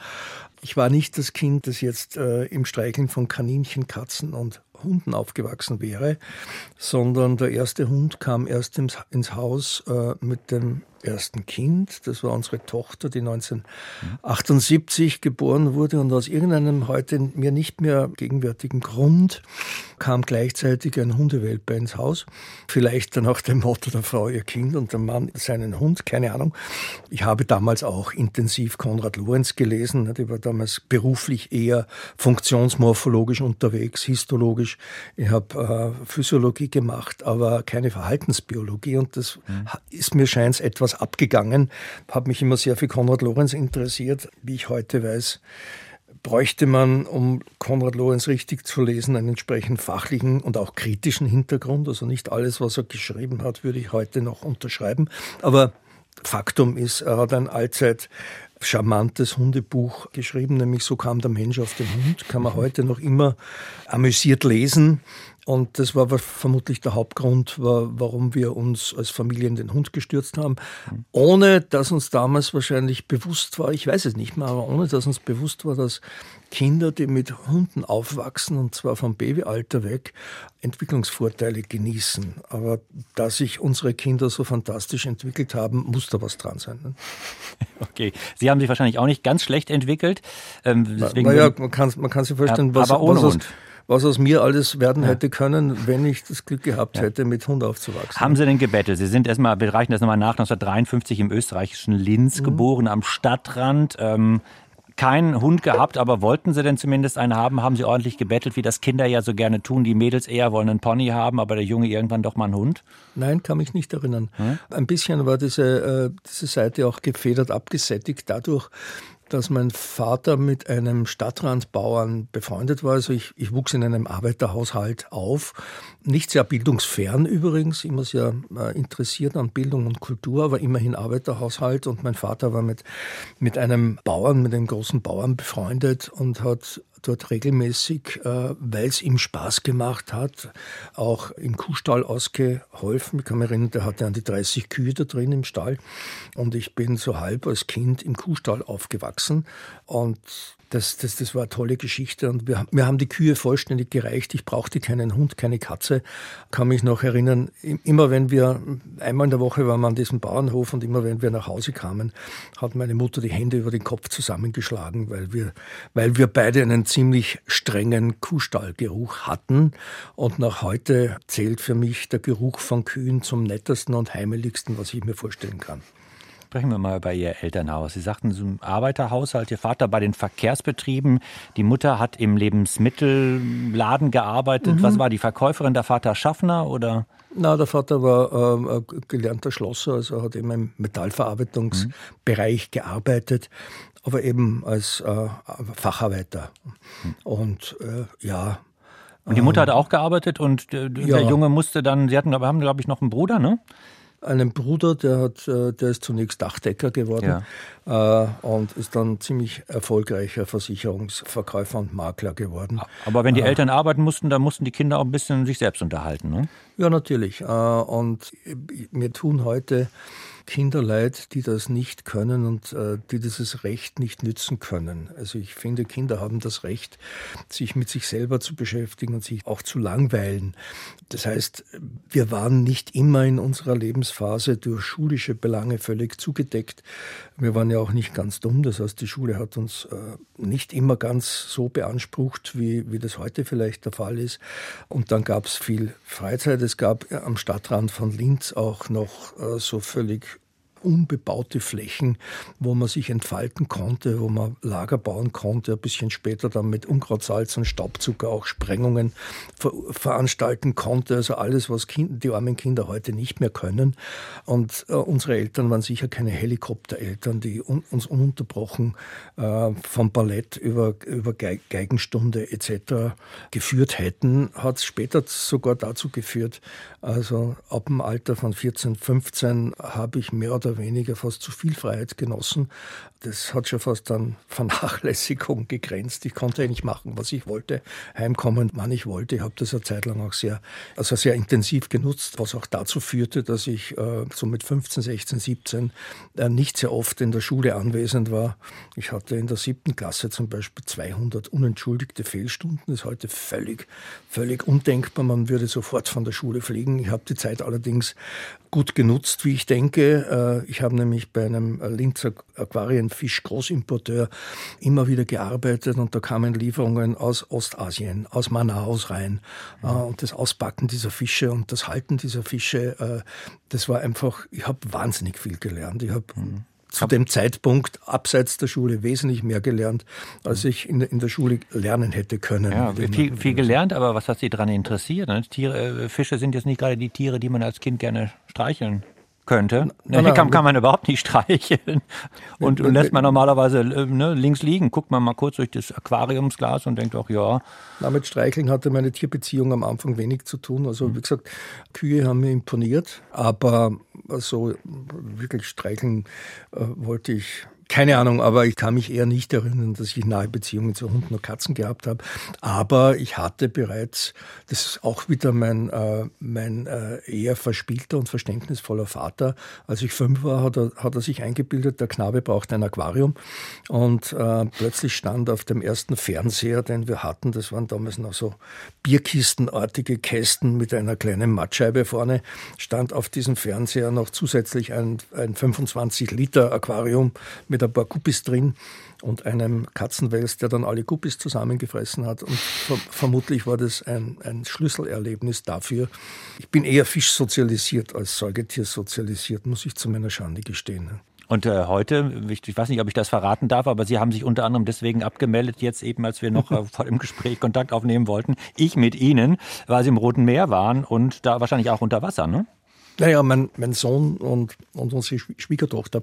Ich war nicht das Kind, das jetzt äh, im Streicheln von Kaninchen, Katzen und Hunden aufgewachsen wäre, sondern der erste Hund kam erst ins, Haus äh, mit dem ersten Kind. Das war unsere Tochter, die 1978 geboren wurde und aus irgendeinem heute mir nicht mehr gegenwärtigen Grund kam gleichzeitig ein Hundewelpe ins Haus. Vielleicht dann auch dem Motto der Frau ihr Kind und der Mann seinen Hund, keine Ahnung. Ich habe damals auch intensiv Konrad Lorenz gelesen. Ich war damals beruflich eher funktionsmorphologisch unterwegs, histologisch. Ich habe äh, Physiologie gemacht, aber keine Verhaltensbiologie und das mhm. ist mir scheint etwas abgegangen. Habe mich immer sehr für Konrad Lorenz interessiert. Wie ich heute weiß, bräuchte man, um Konrad Lorenz richtig zu lesen, einen entsprechend fachlichen und auch kritischen Hintergrund. Also nicht alles, was er geschrieben hat, würde ich heute noch unterschreiben. Aber Faktum ist, er hat ein allzeit charmantes Hundebuch geschrieben, nämlich So kam der Mensch auf den Hund, kann man heute noch immer amüsiert lesen. Und das war vermutlich der Hauptgrund, warum wir uns als Familie in den Hund gestürzt haben. Ohne dass uns damals wahrscheinlich bewusst war, ich weiß es nicht mehr, aber ohne dass uns bewusst war, dass Kinder, die mit Hunden aufwachsen, und zwar vom Babyalter weg, Entwicklungsvorteile genießen. Aber da sich unsere Kinder so fantastisch entwickelt haben, muss da was dran sein. Ne? Okay. Sie haben sich wahrscheinlich auch nicht ganz schlecht entwickelt. Ähm, naja, man kann, man kann sich vorstellen, was, aber ohne was, Hund was aus mir alles werden ja. hätte können, wenn ich das Glück gehabt ja. hätte, mit Hund aufzuwachsen. Haben Sie denn gebettelt? Sie sind erstmal, wir reichen das nochmal nach, 1953 im österreichischen Linz mhm. geboren, am Stadtrand. Ähm, keinen Hund gehabt, aber wollten Sie denn zumindest einen haben? Haben Sie ordentlich gebettelt, wie das Kinder ja so gerne tun? Die Mädels eher wollen einen Pony haben, aber der Junge irgendwann doch mal einen Hund? Nein, kann mich nicht erinnern. Hm? Ein bisschen war diese, äh, diese Seite auch gefedert, abgesättigt dadurch, dass mein Vater mit einem Stadtrandbauern befreundet war. Also ich, ich wuchs in einem Arbeiterhaushalt auf. Nicht sehr bildungsfern übrigens, immer sehr äh, interessiert an Bildung und Kultur, aber immerhin Arbeiterhaushalt. Und mein Vater war mit, mit einem Bauern, mit einem großen Bauern befreundet und hat dort regelmäßig, äh, weil es ihm Spaß gemacht hat, auch im Kuhstall ausgeholfen. Ich kann mich erinnern, der hatte an die 30 Kühe da drin im Stall und ich bin so halb als Kind im Kuhstall aufgewachsen und das, das, das war eine tolle Geschichte und wir, wir haben die Kühe vollständig gereicht. Ich brauchte keinen Hund, keine Katze. Kann mich noch erinnern, immer wenn wir, einmal in der Woche waren wir an diesem Bauernhof und immer wenn wir nach Hause kamen, hat meine Mutter die Hände über den Kopf zusammengeschlagen, weil wir, weil wir beide einen ziemlich strengen Kuhstallgeruch hatten. Und nach heute zählt für mich der Geruch von Kühen zum nettesten und heimeligsten, was ich mir vorstellen kann. Sprechen wir mal über Ihr Elternhaus. Sie sagten, so ein Arbeiterhaushalt, Ihr Vater bei den Verkehrsbetrieben, die Mutter hat im Lebensmittelladen gearbeitet. Mhm. Was war die Verkäuferin, der Vater Schaffner oder? Na, der Vater war äh, gelernter Schlosser, also hat eben im Metallverarbeitungsbereich mhm. gearbeitet, aber eben als äh, Facharbeiter. Mhm. Und äh, ja, und die Mutter hat ähm, auch gearbeitet und der ja. Junge musste dann, sie hatten, haben, glaube ich, noch einen Bruder, ne? Einen Bruder, der, hat, äh, der ist zunächst Dachdecker geworden ja. Äh, und ist dann ziemlich erfolgreicher Versicherungsverkäufer und Makler geworden. Aber wenn die äh, Eltern arbeiten mussten, dann mussten die Kinder auch ein bisschen sich selbst unterhalten, ne? Ja, natürlich. Und mir tun heute Kinder leid, die das nicht können und äh, die dieses Recht nicht nützen können. Also ich finde, Kinder haben das Recht, sich mit sich selber zu beschäftigen und sich auch zu langweilen. Das heißt, wir waren nicht immer in unserer Lebensphase durch schulische Belange völlig zugedeckt. Wir waren ja auch nicht ganz dumm. Das heißt, die Schule hat uns äh, nicht immer ganz so beansprucht, wie, wie das heute vielleicht der Fall ist. Und dann gab es viel Freizeit. Es gab am Stadtrand von Linz auch noch äh, so völlig unbebaute Flächen, wo man sich entfalten konnte, wo man Lager bauen konnte, ein bisschen später dann mit Unkrautsalz und Staubzucker auch Sprengungen ver veranstalten konnte. Also alles, was kind, die armen Kinder heute nicht mehr können. Und äh, unsere Eltern waren sicher keine Helikoptereltern, die un uns ununterbrochen äh, vom Ballett über, über Geigenstunde etc. geführt hätten. Hat es später sogar dazu geführt, also ab dem Alter von 14, 15 habe ich mehr oder weniger fast zu viel Freiheit genossen. Das hat schon fast an Vernachlässigung gegrenzt. Ich konnte eigentlich machen, was ich wollte, heimkommen, wann ich wollte. Ich habe das eine Zeit lang auch sehr, also sehr intensiv genutzt, was auch dazu führte, dass ich äh, so mit 15, 16, 17 äh, nicht sehr oft in der Schule anwesend war. Ich hatte in der siebten Klasse zum Beispiel 200 unentschuldigte Fehlstunden. Das ist heute völlig, völlig undenkbar. Man würde sofort von der Schule fliegen. Ich habe die Zeit allerdings gut genutzt, wie ich denke. Äh, ich habe nämlich bei einem Linzer Aquarienfisch-Großimporteur immer wieder gearbeitet und da kamen Lieferungen aus Ostasien, aus Manaus rein. Mhm. Und das Auspacken dieser Fische und das Halten dieser Fische, äh, das war einfach, ich habe wahnsinnig viel gelernt. Ich habe mhm zu dem Zeitpunkt abseits der Schule wesentlich mehr gelernt, als ich in, in der Schule lernen hätte können. Ja, viel, viel gelernt, aber was hat Sie daran interessiert? Ne? Tiere, äh, Fische sind jetzt nicht gerade die Tiere, die man als Kind gerne streicheln könnte. Na, na, kann, man überhaupt nicht streicheln und, und lässt man normalerweise äh, ne, links liegen. Guckt man mal kurz durch das Aquariumsglas und denkt auch, ja. Damit Streicheln hatte meine Tierbeziehung am Anfang wenig zu tun. Also wie gesagt, Kühe haben mir imponiert, aber so wirklich streicheln äh, wollte ich keine Ahnung, aber ich kann mich eher nicht erinnern, dass ich nahe Beziehungen zu Hunden und Katzen gehabt habe. Aber ich hatte bereits, das ist auch wieder mein, äh, mein äh, eher verspielter und verständnisvoller Vater. Als ich fünf war, hat er, hat er sich eingebildet, der Knabe braucht ein Aquarium. Und äh, plötzlich stand auf dem ersten Fernseher, den wir hatten, das waren damals noch so Bierkistenartige Kästen mit einer kleinen Mattscheibe vorne, stand auf diesem Fernseher noch zusätzlich ein, ein 25 Liter Aquarium mit ein paar Guppies drin und einem Katzenwels, der dann alle Guppies zusammengefressen hat. Und ver vermutlich war das ein, ein Schlüsselerlebnis dafür. Ich bin eher fischsozialisiert als Säugetier sozialisiert, muss ich zu meiner Schande gestehen. Und äh, heute, ich, weiß nicht, ob ich das verraten darf, aber Sie haben sich unter anderem deswegen abgemeldet, jetzt eben, als wir noch äh, vor dem Gespräch Kontakt aufnehmen wollten. Ich mit Ihnen, weil Sie im Roten Meer waren und da wahrscheinlich auch unter Wasser, ne? Naja, mein, mein Sohn und, und unsere Schwiegertochter,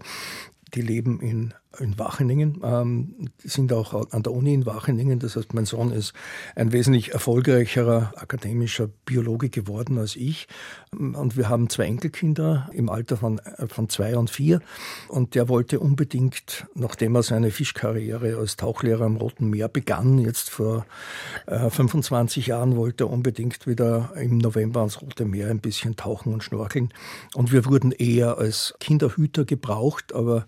die leben in in Wacheningen, ähm, sind auch an der Uni in Wacheningen. Das heißt, mein Sohn ist ein wesentlich erfolgreicherer akademischer Biologe geworden als ich. Und wir haben zwei Enkelkinder im Alter von, von zwei und vier. Und der wollte unbedingt, nachdem er seine Fischkarriere als Tauchlehrer am Roten Meer begann, jetzt vor äh, 25 Jahren, wollte er unbedingt wieder im November ans Rote Meer ein bisschen tauchen und schnorcheln. Und wir wurden eher als Kinderhüter gebraucht, aber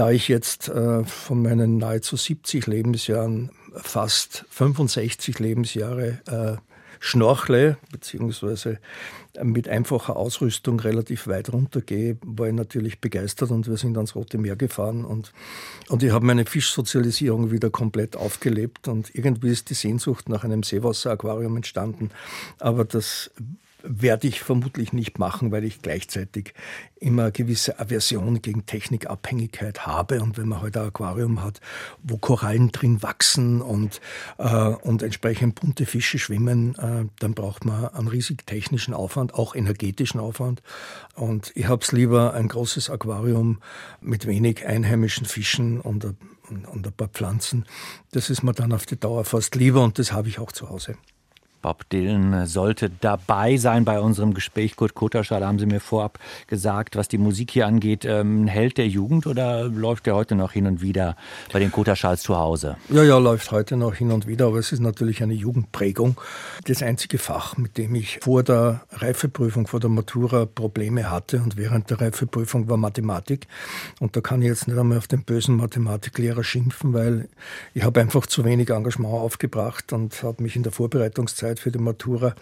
da ich jetzt äh, von meinen nahezu 70 Lebensjahren fast 65 Lebensjahre äh, schnorchle, beziehungsweise mit einfacher Ausrüstung relativ weit runtergehe, war ich natürlich begeistert und wir sind ans Rote Meer gefahren und, und ich habe meine Fischsozialisierung wieder komplett aufgelebt und irgendwie ist die Sehnsucht nach einem Seewasseraquarium entstanden. Aber das werde ich vermutlich nicht machen, weil ich gleichzeitig immer eine gewisse Aversion gegen Technikabhängigkeit habe. Und wenn man heute halt ein Aquarium hat, wo Korallen drin wachsen und, äh, und entsprechend bunte Fische schwimmen, äh, dann braucht man einen riesig technischen Aufwand, auch energetischen Aufwand. Und ich habe es lieber ein großes Aquarium mit wenig einheimischen Fischen und, und, und ein paar Pflanzen. Das ist mir dann auf die Dauer fast lieber und das habe ich auch zu Hause. Bob Dylan sollte dabei sein bei unserem Gespräch. Kurt Kutterschall haben Sie mir vorab gesagt, was die Musik hier angeht. Ähm, Held der Jugend oder läuft der heute noch hin und wieder bei den Kutterschalls zu Hause? Ja, ja, läuft heute noch hin und wieder, aber es ist natürlich eine Jugendprägung. Das einzige Fach, mit dem ich vor der Reifeprüfung, vor der Matura Probleme hatte und während der Reifeprüfung war Mathematik. Und da kann ich jetzt nicht einmal auf den bösen Mathematiklehrer schimpfen, weil ich habe einfach zu wenig Engagement aufgebracht und habe mich in der Vorbereitungszeit Zeit für die Matura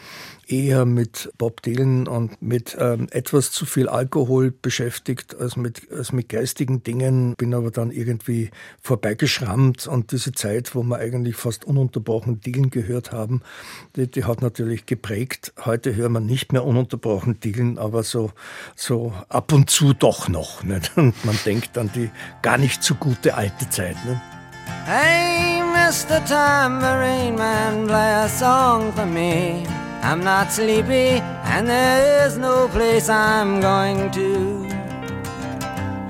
eher mit Bob Dylan und mit ähm, etwas zu viel Alkohol beschäftigt als mit, als mit geistigen Dingen. Bin aber dann irgendwie vorbeigeschrammt und diese Zeit, wo wir eigentlich fast ununterbrochen Dylan gehört haben, die, die hat natürlich geprägt. Heute hören wir nicht mehr ununterbrochen Dylan, aber so, so ab und zu doch noch. Nicht? Und man denkt an die gar nicht so gute alte Zeit. Nicht? Hey, Mr. Tambourine Man, play a song for me. I'm not sleepy, and there is no place I'm going to.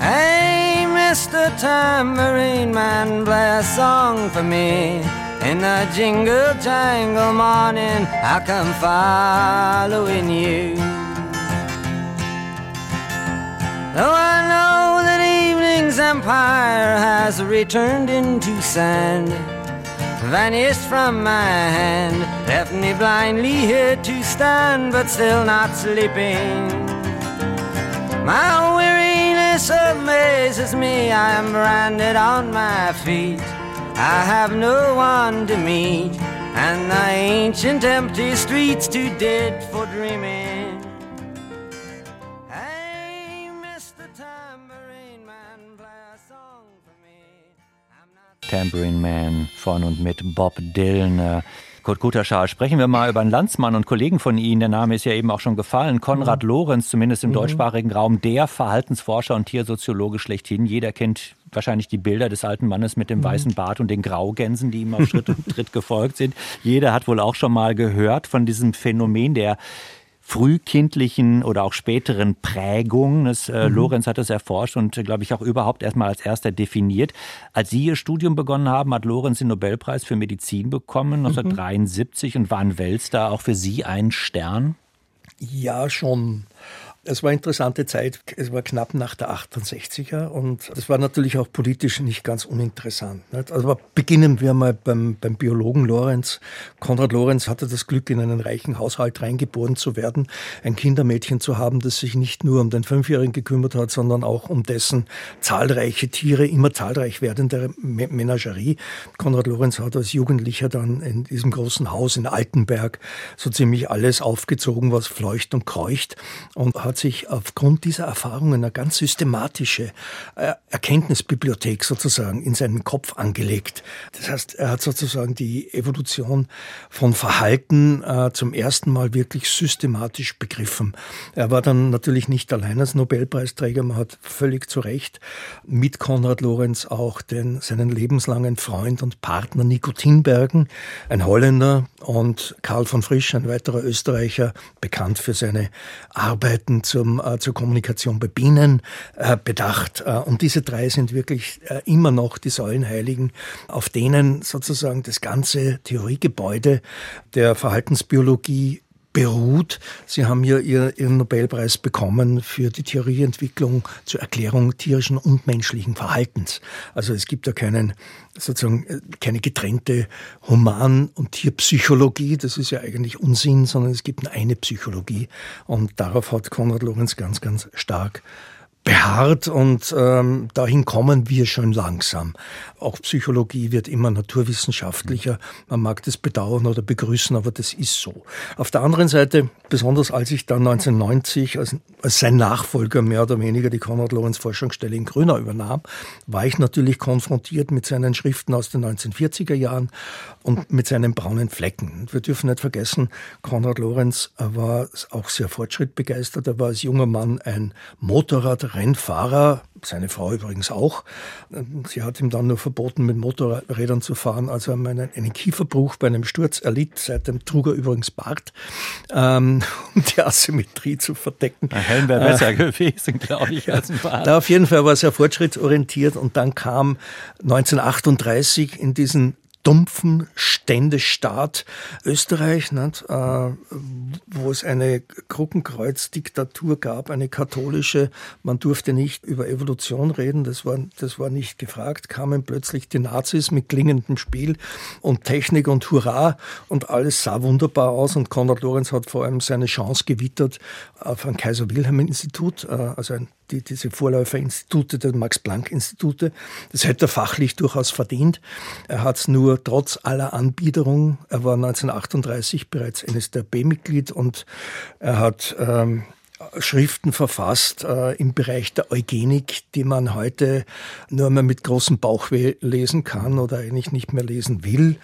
Hey, Mr. Tambourine Man, play a song for me. In the jingle jangle morning, I'll come following you. Though I know that evening's empire has returned into sand vanished from my hand, left me blindly here to stand, but still not sleeping. My weariness amazes me, I am branded on my feet. I have no one to meet, and the ancient empty streets too dead for dreaming. Tambourine Man von und mit Bob Dylan. Äh, Kurt Kuterschar, sprechen wir mal über einen Landsmann und Kollegen von Ihnen. Der Name ist ja eben auch schon gefallen. Konrad Lorenz, zumindest im deutschsprachigen Raum, der Verhaltensforscher und Tiersoziologe schlechthin. Jeder kennt wahrscheinlich die Bilder des alten Mannes mit dem weißen Bart und den Graugänsen, die ihm auf Schritt und Tritt gefolgt sind. Jeder hat wohl auch schon mal gehört von diesem Phänomen der frühkindlichen oder auch späteren Prägung. Das, äh, Lorenz hat das erforscht und, äh, glaube ich, auch überhaupt erstmal als erster definiert. Als Sie Ihr Studium begonnen haben, hat Lorenz den Nobelpreis für Medizin bekommen, 1973, und war ein Weltstar. Auch für Sie ein Stern? Ja, schon. Es war interessante Zeit. Es war knapp nach der 68er und es war natürlich auch politisch nicht ganz uninteressant. Also beginnen wir mal beim, beim Biologen Lorenz. Konrad Lorenz hatte das Glück, in einen reichen Haushalt reingeboren zu werden, ein Kindermädchen zu haben, das sich nicht nur um den Fünfjährigen gekümmert hat, sondern auch um dessen zahlreiche Tiere, immer zahlreich werdende Me- Menagerie. Konrad Lorenz hat als Jugendlicher dann in diesem großen Haus in Altenberg so ziemlich alles aufgezogen, was fleucht und keucht und hat sich aufgrund dieser Erfahrungen eine ganz systematische äh, Erkenntnisbibliothek sozusagen in seinen Kopf angelegt. Das heißt, er hat sozusagen die Evolution von Verhalten äh, zum ersten Mal wirklich systematisch begriffen. Er war dann natürlich nicht allein als Nobelpreisträger, man hat völlig zu Recht mit Konrad Lorenz auch den, seinen lebenslangen Freund und Partner Nico Tinbergen, ein Holländer, und Karl von Frisch, ein weiterer Österreicher, bekannt für seine Arbeiten zum, äh, zur Kommunikation bei Bienen, äh, bedacht. Äh, und diese drei sind wirklich äh, immer noch die Säulenheiligen, auf denen sozusagen das ganze Theoriegebäude der Verhaltensbiologie beruht. Sie haben ja ihr, Ihren Nobelpreis bekommen für die Theorieentwicklung zur Erklärung tierischen und menschlichen Verhaltens. Also es gibt da keinen, sozusagen, äh, keine getrennte Human- und Tierpsychologie. Das ist ja eigentlich Unsinn, sondern es gibt eine Psychologie. Und darauf hat Konrad Lorenz ganz, ganz stark beharrt und ähm, dahin kommen wir schon langsam. Auch Psychologie wird immer naturwissenschaftlicher. Man mag das bedauern oder begrüßen, aber das ist so. Auf der anderen Seite, besonders als ich dann 1990 als, als sein Nachfolger mehr oder weniger die Konrad Lorenz Forschungsstelle in Grünau übernahm, war ich natürlich konfrontiert mit seinen Schriften aus den 1940er Jahren und mit seinen braunen Flecken. Wir dürfen nicht vergessen, Konrad Lorenz war auch sehr fortschrittbegeistert. Er war als junger Mann ein Motorradrennfahrer, seine Frau übrigens auch. Sie hat ihm dann nur verboten, mit Motorrädern zu fahren, als er einen, einen Kieferbruch bei einem Sturz erlitt. Seitdem trug er übrigens Bart, ähm, um die Asymmetrie zu verdecken. Ein Helm wäre besser gewesen, glaube ich, als ein Bart. Da auf jeden Fall war er sehr fortschrittsorientiert und dann kam 1938 in diesen dumpfen Ständestaat Österreich, nicht, äh, wo es eine Krukkenkreuzdiktatur gab, eine katholische. Man durfte nicht über Evolution reden, das war, das war nicht gefragt. Kamen plötzlich die Nazis mit klingendem Spiel und Technik und Hurra und alles sah wunderbar aus. Und Konrad Lorenz hat vor allem seine Chance gewittert auf ein Kaiser-Wilhelm-Institut, äh, also ein die, diese Vorläuferinstitute der Max-Planck-Institute. Das hätte er fachlich durchaus verdient. Er hat es nur trotz aller Anbiederung, er war 1938 bereits NSDAP-Mitglied und er hat ähm, Schriften verfasst äh, im Bereich der Eugenik, die man heute nur mehr mit großem Bauchweh lesen kann oder eigentlich nicht mehr lesen will.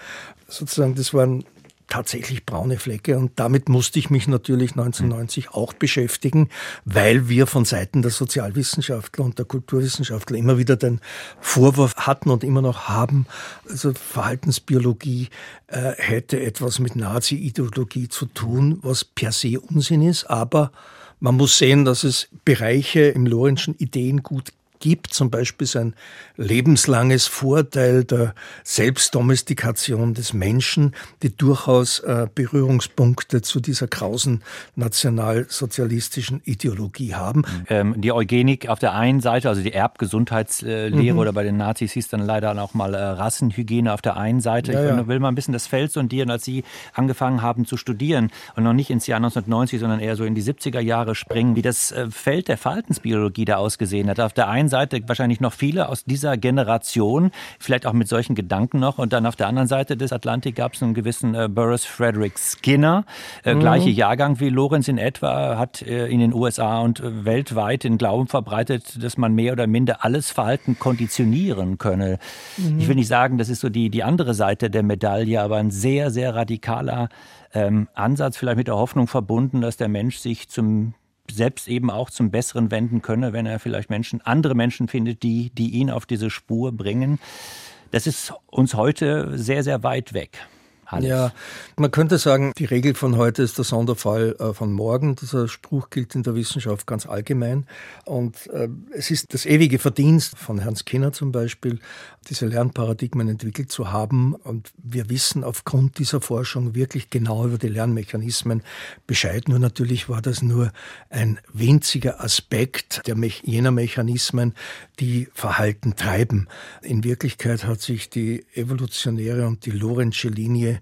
Sozusagen, das waren tatsächlich braune Flecke. Und damit musste ich mich natürlich 1990 auch beschäftigen, weil wir von Seiten der Sozialwissenschaftler und der Kulturwissenschaftler immer wieder den Vorwurf hatten und immer noch haben, also Verhaltensbiologie äh, hätte etwas mit Nazi-Ideologie zu tun, was per se Unsinn ist, aber man muss sehen, dass es Bereiche im Lorenschen Ideengut gibt, zum Beispiel sein lebenslanges Vorteil der Selbstdomestikation des Menschen, die durchaus äh, Berührungspunkte zu dieser grausen nationalsozialistischen Ideologie haben. Ähm, die Eugenik auf der einen Seite, also die Erbgesundheitslehre mhm. oder bei den Nazis hieß dann leider auch mal äh, Rassenhygiene auf der einen Seite. Ja, ich ja. will mal ein bisschen das Feld sondieren, als Sie angefangen haben zu studieren und noch nicht ins Jahr 1990, sondern eher so in die 70er Jahre springen, wie das äh, Feld der Verhaltensbiologie da ausgesehen hat. Auf der einen Seite wahrscheinlich noch viele aus dieser Generation, vielleicht auch mit solchen Gedanken noch. Und dann auf der anderen Seite des Atlantik gab es einen gewissen äh, Burris Frederick Skinner, äh, mhm. gleiche Jahrgang wie Lorenz in etwa, hat äh, in den USA und äh, weltweit den Glauben verbreitet, dass man mehr oder minder alles Verhalten konditionieren könne. Mhm. Ich will nicht sagen, das ist so die, die andere Seite der Medaille, aber ein sehr, sehr radikaler ähm, Ansatz, vielleicht mit der Hoffnung verbunden, dass der Mensch sich zum selbst eben auch zum Besseren wenden könne, wenn er vielleicht Menschen, andere Menschen findet, die, die ihn auf diese Spur bringen. Das ist uns heute sehr, sehr weit weg. Alles. Ja, man könnte sagen, die Regel von heute ist der Sonderfall äh, von morgen. Dieser Spruch gilt in der Wissenschaft ganz allgemein. Und äh, es ist das ewige Verdienst von Herrn Skinner zum Beispiel, diese Lernparadigmen entwickelt zu haben. Und wir wissen aufgrund dieser Forschung wirklich genau über die Lernmechanismen Bescheid. Nur natürlich war das nur ein winziger Aspekt der Me jener Mechanismen, die Verhalten treiben. In Wirklichkeit hat sich die evolutionäre und die Lorentzsche Linie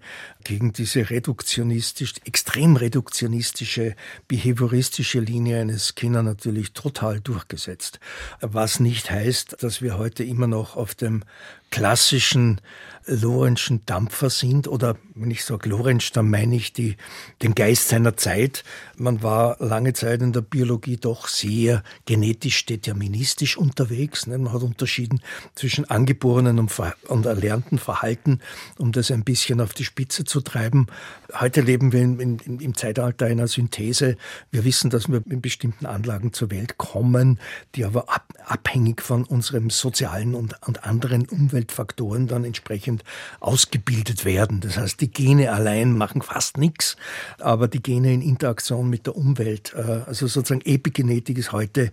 gegen diese reduktionistisch, extrem reduktionistische, behavioristische Linie eines Kinder natürlich total durchgesetzt. Was nicht heißt, dass wir heute immer noch auf dem klassischen Lorenzschen Dampfer sind oder wenn ich sage Lorenz, dann meine ich die, den Geist seiner Zeit. Man war lange Zeit in der Biologie doch sehr genetisch deterministisch unterwegs. Ne? Man hat unterschieden zwischen angeborenen und, und erlernten Verhalten, um das ein bisschen auf die Spitze zu treiben. Heute leben wir in, in, im Zeitalter einer Synthese. Wir wissen, dass wir in bestimmten Anlagen zur Welt kommen, die aber ab, abhängig von unserem sozialen und, und anderen Umweltfaktoren dann entsprechend ausgebildet werden. Das heißt, die Gene allein machen fast nichts, aber die Gene in Interaktion mit der Umwelt, äh, also sozusagen Epigenetik ist heute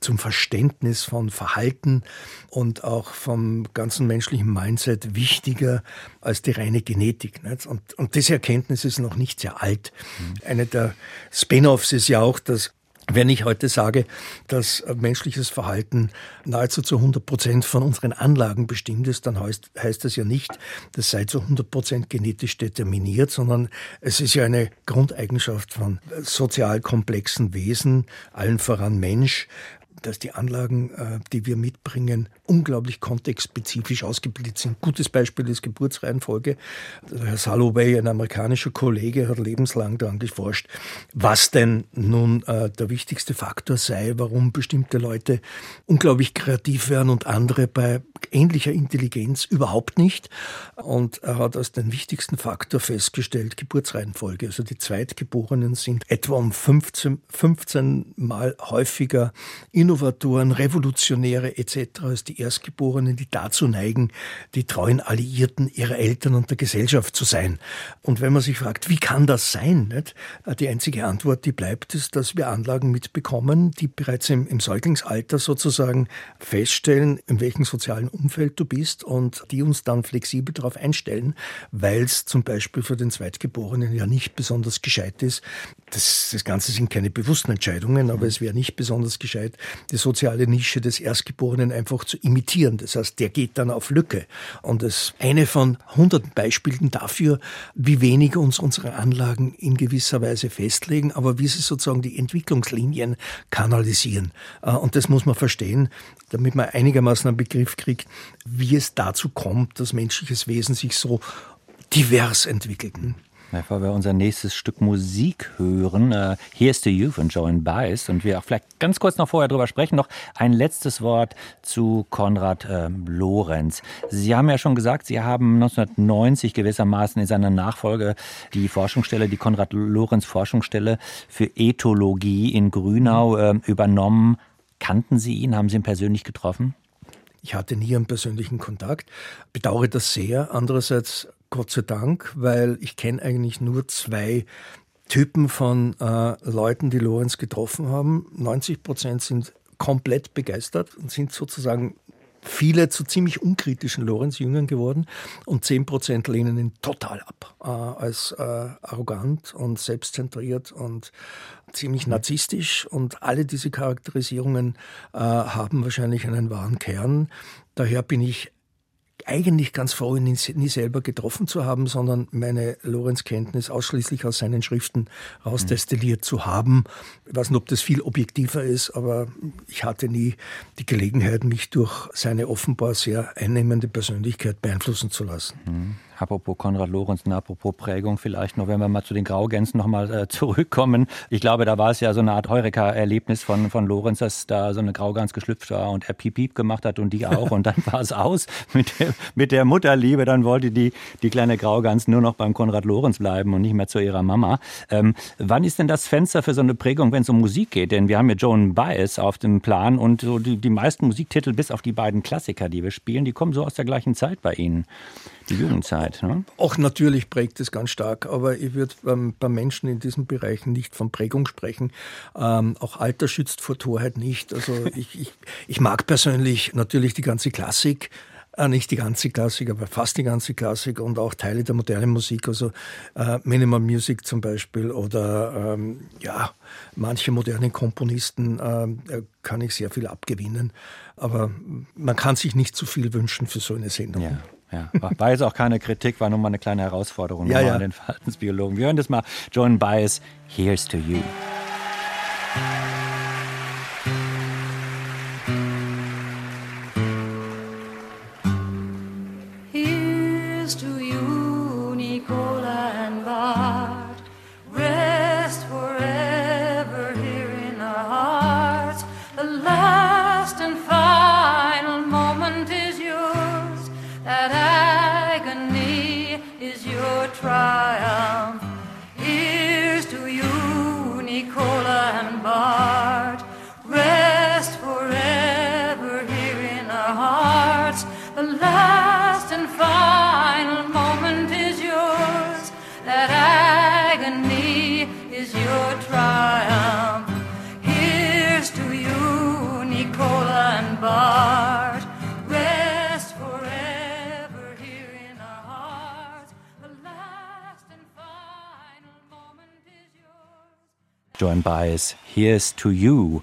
zum Verständnis von Verhalten und auch vom ganzen menschlichen Mindset wichtiger als die reine Genetik. Und, und diese Erkenntnis ist noch nicht sehr alt. Mhm. Eine der Spin-offs ist ja auch, dass wenn ich heute sage, dass menschliches Verhalten nahezu zu 100 Prozent von unseren Anlagen bestimmt ist, dann heißt, heißt das ja nicht, das sei zu 100 Prozent genetisch determiniert, sondern es ist ja eine Grundeigenschaft von sozial komplexen Wesen, allen voran Mensch, dass die Anlagen, äh, die wir mitbringen, unglaublich kontextspezifisch ausgebildet sind. Gutes Beispiel ist Geburtsreihenfolge. Herr Salovey, ein amerikanischer Kollege, hat lebenslang daran geforscht, was denn nun äh, der wichtigste Faktor sei, warum bestimmte Leute unglaublich kreativ werden und andere bei ähnlicher Intelligenz überhaupt nicht. Und er hat als den wichtigsten Faktor festgestellt, Geburtsreihenfolge. Also die Zweitgeborenen sind etwa um 15, 15 Mal häufiger Innovatoren, Revolutionäre etc. als die Erstgeborenen, die dazu neigen, die treuen Alliierten ihrer Eltern und der Gesellschaft zu sein. Und wenn man sich fragt, wie kann das sein? Nicht? Die einzige Antwort, die bleibt, ist, dass wir Anlagen mitbekommen, die bereits im, im Säuglingsalter sozusagen feststellen, in welchem sozialen Umfeld du bist und die uns dann flexibel darauf einstellen, weil es zum Beispiel für den Zweitgeborenen ja nicht besonders gescheit ist. Das, das Ganze sind keine bewussten Entscheidungen, aber es wäre nicht besonders gescheit, die soziale Nische des Erstgeborenen einfach zu imitieren. Das heißt, der geht dann auf Lücke. Und das ist eine von hunderten Beispielen dafür, wie wenig uns unsere Anlagen in gewisser Weise festlegen, aber wie sie sozusagen die Entwicklungslinien kanalisieren. Äh, und das muss man verstehen, damit man einigermaßen einen Begriff kriegt, wie es dazu kommt, dass menschliches Wesen sich so divers entwickelt. Bevor wir unser nächstes Stück Musik hören, uh, Here's to You von Joan Baez und wir auch vielleicht ganz kurz noch vorher drüber sprechen, noch ein letztes Wort zu Konrad äh, Lorenz. Sie haben ja schon gesagt, Sie haben 1990 gewissermaßen in seiner Nachfolge die Forschungsstelle, die Konrad Lorenz Forschungsstelle für Ethologie in Grünau äh, übernommen. Kannten Sie ihn? Haben Sie ihn persönlich getroffen? Ich hatte nie einen persönlichen Kontakt, bedauere das sehr. Andererseits Gott sei Dank, weil ich kenne eigentlich nur zwei Typen von äh, Leuten, die Lorenz getroffen haben. 90 Prozent sind komplett begeistert und sind sozusagen viele zu ziemlich unkritischen Lorenz-Jüngern geworden und 10 Prozent lehnen ihn total ab äh, als äh, arrogant und selbstzentriert und ziemlich narzisstisch und alle diese Charakterisierungen äh, haben wahrscheinlich einen wahren Kern. Daher bin ich eigentlich ganz froh, ihn nie selber getroffen zu haben, sondern meine Lorenz-Kenntnis ausschließlich aus seinen Schriften rausdestilliert zu haben. Ich weiß nicht, ob das viel objektiver ist, aber ich hatte nie die Gelegenheit, mich durch seine offenbar sehr einnehmende Persönlichkeit beeinflussen zu lassen. Mhm. Apropos Konrad Lorenz und apropos Prägung vielleicht noch, wenn wir mal zu den Graugänsen nochmal äh, zurückkommen. Ich glaube, da war es ja so eine Art Heureka-Erlebnis von, von Lorenz, dass da so eine Graugans geschlüpft war und er Piep Piep gemacht hat und die auch. Und dann war es aus mit der, mit der Mutterliebe. Dann wollte die, die kleine Graugans nur noch beim Konrad Lorenz bleiben und nicht mehr zu ihrer Mama. Ähm, wann ist denn das Fenster für so eine Prägung, wenn es um Musik geht? Denn wir haben ja Joan Baez auf dem Plan und so die, die meisten Musiktitel, bis auf die beiden Klassiker, die wir spielen, die kommen so aus der gleichen Zeit bei Ihnen die Jugendzeit. Ne? Auch natürlich prägt es ganz stark, aber ich würde ähm, bei Menschen in diesen Bereichen nicht von Prägung sprechen. Ähm, auch Alter schützt vor Torheit nicht. Also ich, ich, ich mag persönlich natürlich die ganze Klassik. Äh, nicht die ganze Klassik, aber fast die ganze Klassik und auch Teile der modernen Musik, also äh, Minimal Music zum Beispiel oder ähm, ja, manche modernen Komponisten äh, kann ich sehr viel abgewinnen. Aber man kann sich nicht zu viel wünschen für so eine Sendung. Ja. Ja, war jetzt auch keine Kritik, war nur mal eine kleine Herausforderung ja, ja. an den Verhaltensbiologen. Wir hören das mal. Joan Baez, Here's to You. Baez, Here's to You.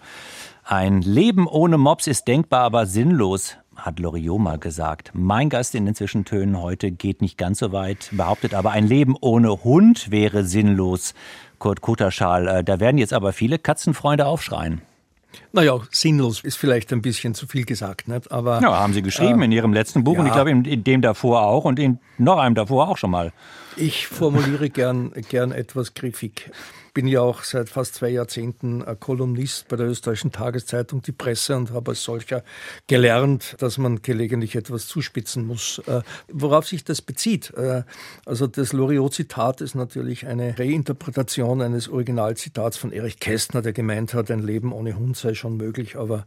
Ein Leben ohne Mops ist denkbar, aber sinnlos, hat Loriot gesagt. Mein Gast in den Zwischentönen heute geht nicht ganz so weit, behauptet aber, ein Leben ohne Hund wäre sinnlos. Kurt Kutterschal, äh, da werden jetzt aber viele Katzenfreunde aufschreien. Naja, sinnlos ist vielleicht ein bisschen zu viel gesagt, nicht? aber. Ja, haben Sie geschrieben äh, in Ihrem letzten Buch ja. und ich glaube in, in, dem davor auch und in noch einem davor auch schon mal. Ich formuliere gern, gern etwas griffig bin ja auch seit fast zwei Jahrzehnten Kolumnist bei der österreichischen Tageszeitung Die Presse und habe als solcher gelernt, dass man gelegentlich etwas zuspitzen muss. Äh, worauf sich das bezieht? Äh, also das Loriot-Zitat ist natürlich eine Reinterpretation eines Originalzitats von Erich Kästner, der gemeint hat, ein Leben ohne Hund sei schon möglich, aber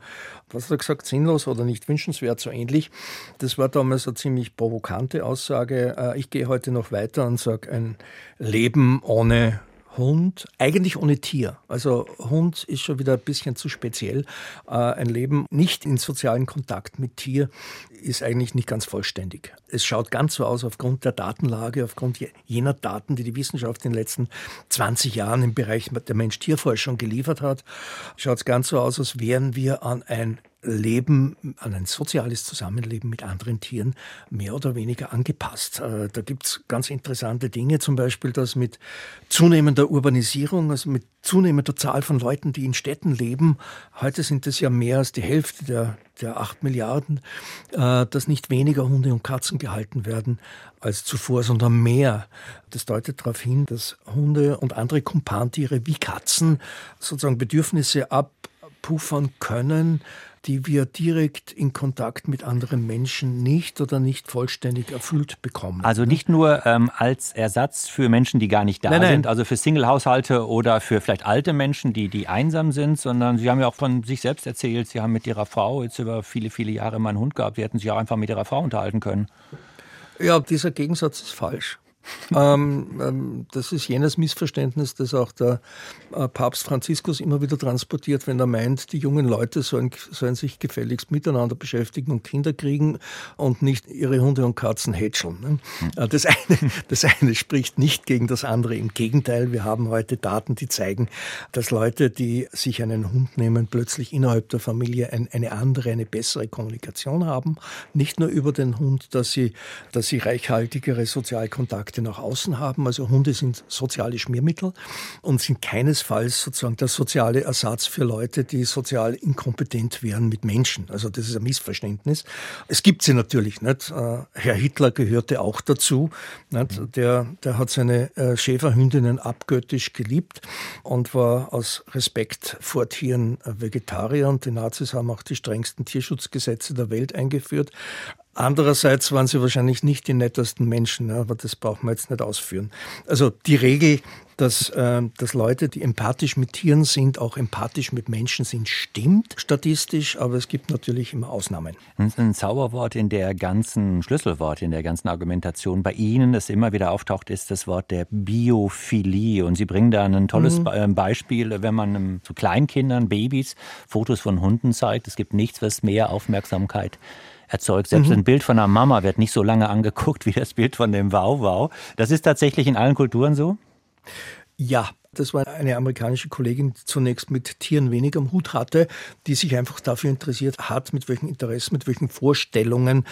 was hat er gesagt, sinnlos oder nicht wünschenswert, so ähnlich. Das war damals eine ziemlich provokante Aussage. Äh, ich gehe heute noch weiter und sage, ein Leben ohne Hund, eigentlich ohne Tier. Also Hund ist schon wieder ein bisschen zu speziell. Äh, ein Leben nicht in sozialen Kontakt mit Tier ist eigentlich nicht ganz vollständig. Es schaut ganz so aus aufgrund der Datenlage, aufgrund jener Daten, die die Wissenschaft in den letzten 20 Jahren im Bereich der Mensch-Tier-Forschung geliefert hat, schaut es ganz so aus, als wären wir an ein Leben, an ein soziales Zusammenleben mit anderen Tieren mehr oder weniger angepasst. Äh, da gibt es ganz interessante Dinge, zum Beispiel, dass mit zunehmender Urbanisierung, also mit zunehmender Zahl von Leuten, die in Städten leben, heute sind es ja mehr als die Hälfte der, der acht Milliarden, äh, dass nicht weniger Hunde und Katzen gehalten werden als zuvor, sondern mehr. Das deutet darauf hin, dass Hunde und andere Kumpantiere wie Katzen sozusagen Bedürfnisse abpuffern können, die wir direkt in Kontakt mit anderen Menschen nicht oder nicht vollständig erfüllt bekommen. Also nicht nur ähm, als Ersatz für Menschen, die gar nicht da nein, nein. sind, also für Single-Haushalte oder für vielleicht alte Menschen, die, die einsam sind, sondern Sie haben ja auch von sich selbst erzählt, Sie haben mit Ihrer Frau jetzt über viele, viele Jahre mal einen Hund gehabt. Sie hätten sich auch einfach mit Ihrer Frau unterhalten können. Ja, dieser Gegensatz ist falsch ähm, ähm, das ist jenes Missverständnis, das auch der äh, Papst Franziskus immer wieder transportiert, wenn er meint, die jungen Leute sollen, sollen sich gefälligst miteinander beschäftigen und Kinder kriegen und nicht ihre Hunde und Katzen hätscheln. Ne? Äh, das, eine, das eine spricht nicht gegen das andere. Im Gegenteil, wir haben heute Daten, die zeigen, dass Leute, die sich einen Hund nehmen, plötzlich innerhalb der Familie ein, eine andere, eine bessere Kommunikation haben. Nicht nur über den Hund, dass sie, dass sie reichhaltigere Sozialkontakte Kontakte nach außen haben. Also Hunde sind soziale Schmiermittel und sind keinesfalls sozusagen der soziale Ersatz für Leute, die sozial inkompetent wären mit Menschen. Also das ist ein Missverständnis. Es gibt sie natürlich nicht. Äh, Herr Hitler gehörte auch dazu. Nicht? Mhm. Der, der hat seine äh, Schäferhündinnen abgöttisch geliebt und war aus Respekt vor Tieren Vegetarier. Und die Nazis haben auch die strengsten Tierschutzgesetze der Welt eingeführt. Andererseits waren sie wahrscheinlich nicht die nettesten Menschen, aber das braucht man jetzt nicht ausführen. Also die Regel, dass, äh, dass Leute, die empathisch mit Tieren sind, auch empathisch mit Menschen sind, stimmt statistisch, aber es gibt natürlich immer Ausnahmen. Ein Zauberwort in der ganzen Schlüsselwort, in der ganzen Argumentation bei Ihnen, das immer wieder auftaucht, ist das Wort der Biophilie. Und Sie bringen da ein tolles mhm. Ähm, Beispiel, wenn man zu Kleinkindern, Babys, Fotos von Hunden zeigt. Es gibt nichts, was mehr Aufmerksamkeit erzeugt. Selbst mhm. ein Bild von einer Mama wird nicht so lange angeguckt wie das Bild von dem Wow-Wow. Das ist tatsächlich in allen Kulturen so? Ja, das war eine amerikanische Kollegin, die zunächst mit Tieren wenig am Hut hatte, die sich einfach dafür interessiert hat, mit welchen Interessen, mit welchen Vorstellungen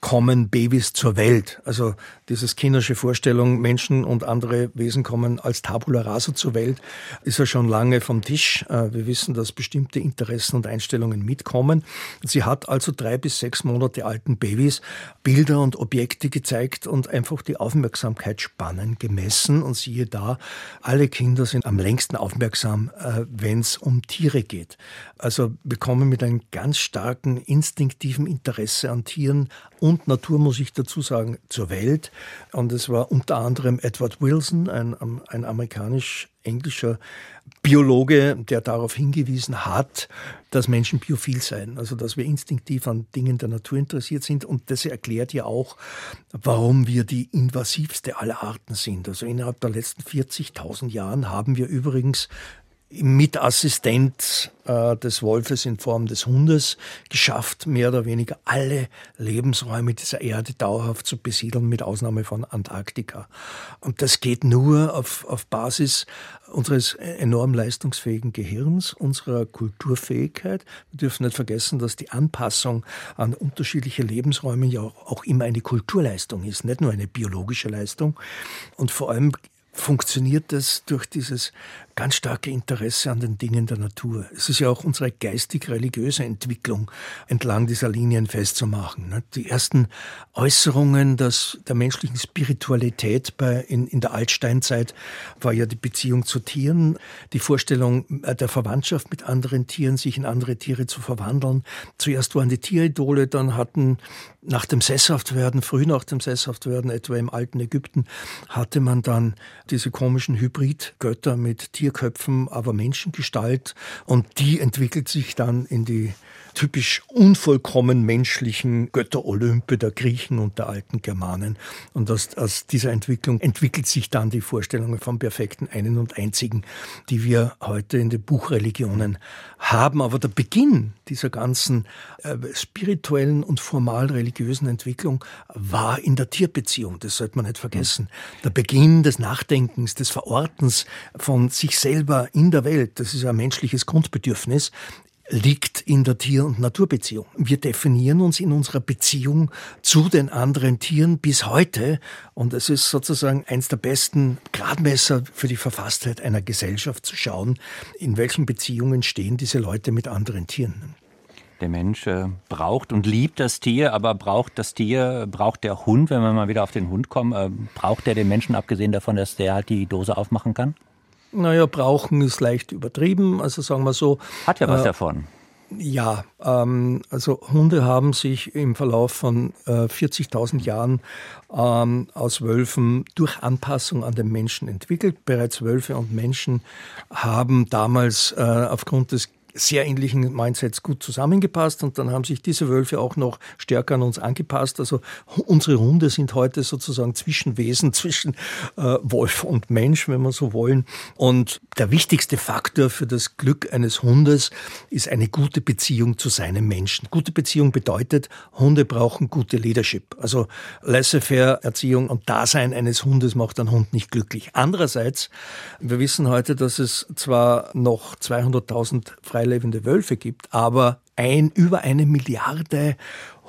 kommen Babys zur Welt. Also dieses kindersche Vorstellung, Menschen und andere Wesen kommen als Tabula rasa zur Welt, ist ja schon lange vom Tisch. Äh, wir wissen, dass bestimmte Interessen und Einstellungen mitkommen. Sie hat also drei bis sechs Monate alten Babys Bilder und Objekte gezeigt und einfach die Aufmerksamkeitsspannen gemessen. Und siehe da, alle Kinder sind am längsten aufmerksam, äh, wenn es um Tiere geht. Also wir kommen mit einem ganz starken instinktiven Interesse an Tieren und Natur, muss ich dazu sagen, zur Welt. Und es war unter anderem Edward Wilson, ein, ein amerikanisch-englischer Biologe, der darauf hingewiesen hat, dass Menschen biophil seien, also dass wir instinktiv an Dingen der Natur interessiert sind. Und das erklärt ja auch, warum wir die invasivste aller Arten sind. Also innerhalb der letzten 40.000 Jahren haben wir übrigens Mitassistent äh, des Wolfes in Form des Hundes geschafft, mehr oder weniger alle Lebensräume dieser Erde dauerhaft zu besiedeln, mit Ausnahme von Antarktika. Und das geht nur auf, auf Basis unseres enorm leistungsfähigen Gehirns, unserer Kulturfähigkeit. Wir dürfen nicht vergessen, dass die Anpassung an unterschiedliche Lebensräume ja auch, auch immer eine Kulturleistung ist, nicht nur eine biologische Leistung. Und vor allem funktioniert das durch dieses ganz starke Interesse an den Dingen der Natur. Es ist ja auch unsere geistig-religiöse Entwicklung entlang dieser Linien festzumachen. Ne? Die ersten Äußerungen des, der menschlichen Spiritualität bei, in, in der Altsteinzeit war ja die Beziehung zu Tieren, die Vorstellung äh, der Verwandtschaft mit anderen Tieren, sich in andere Tiere zu verwandeln. Zuerst waren die Tieridole, dann hatten nach dem Sesshaftwerden, früh nach dem Sesshaftwerden, etwa im alten Ägypten, hatte man dann diese komischen Hybridgötter mit Tierköpfen, aber Menschengestalt. Und die entwickelt sich dann in die typisch unvollkommen menschlichen Götter-Olympe der Griechen und der alten Germanen. Und aus, aus dieser Entwicklung entwickelt sich dann die Vorstellung vom perfekten einen und einzigen, die wir heute in den Buchreligionen haben. Aber der Beginn dieser ganzen äh, spirituellen und formal religiösen Entwicklung war in der Tierbeziehung. Das sollte man nicht vergessen. Der Beginn des Nachdenkens, des Verortens von sich selber in der Welt, das ist ein menschliches Grundbedürfnis, liegt in der Tier- und Naturbeziehung. Wir definieren uns in unserer Beziehung zu den anderen Tieren bis heute und es ist sozusagen eins der besten Gradmesser für die Verfasstheit einer Gesellschaft zu schauen, in welchen Beziehungen stehen diese Leute mit anderen Tieren. Der Mensch äh, braucht und liebt das Tier, aber braucht das Tier, braucht der Hund, wenn wir mal wieder auf den Hund kommen, äh, braucht der den Menschen, abgesehen davon, dass der halt die Dose aufmachen kann? Naja, brauchen ist leicht übertrieben, also sagen wir so. Hat ja was äh, davon. Ja, ähm, also Hunde haben sich im Verlauf von äh, 40.000 Jahren ähm, aus Wölfen durch Anpassung an den Menschen entwickelt. Bereits Wölfe und Menschen haben damals äh, aufgrund des sehr ähnlichen Mindsets gut zusammengepasst und dann haben sich diese Wölfe auch noch stärker an uns angepasst. Also unsere Hunde sind heute sozusagen Zwischenwesen zwischen äh, Wolf und Mensch, wenn wir so wollen. Und der wichtigste Faktor für das Glück eines Hundes ist eine gute Beziehung zu seinem Menschen. Gute Beziehung bedeutet, Hunde brauchen gute Leadership. Also laissez-faire Erziehung und Dasein eines Hundes macht einen Hund nicht glücklich. Andererseits, wir wissen heute, dass es zwar noch 200.000 freilebende Wölfe gibt, aber ein, über eine Milliarde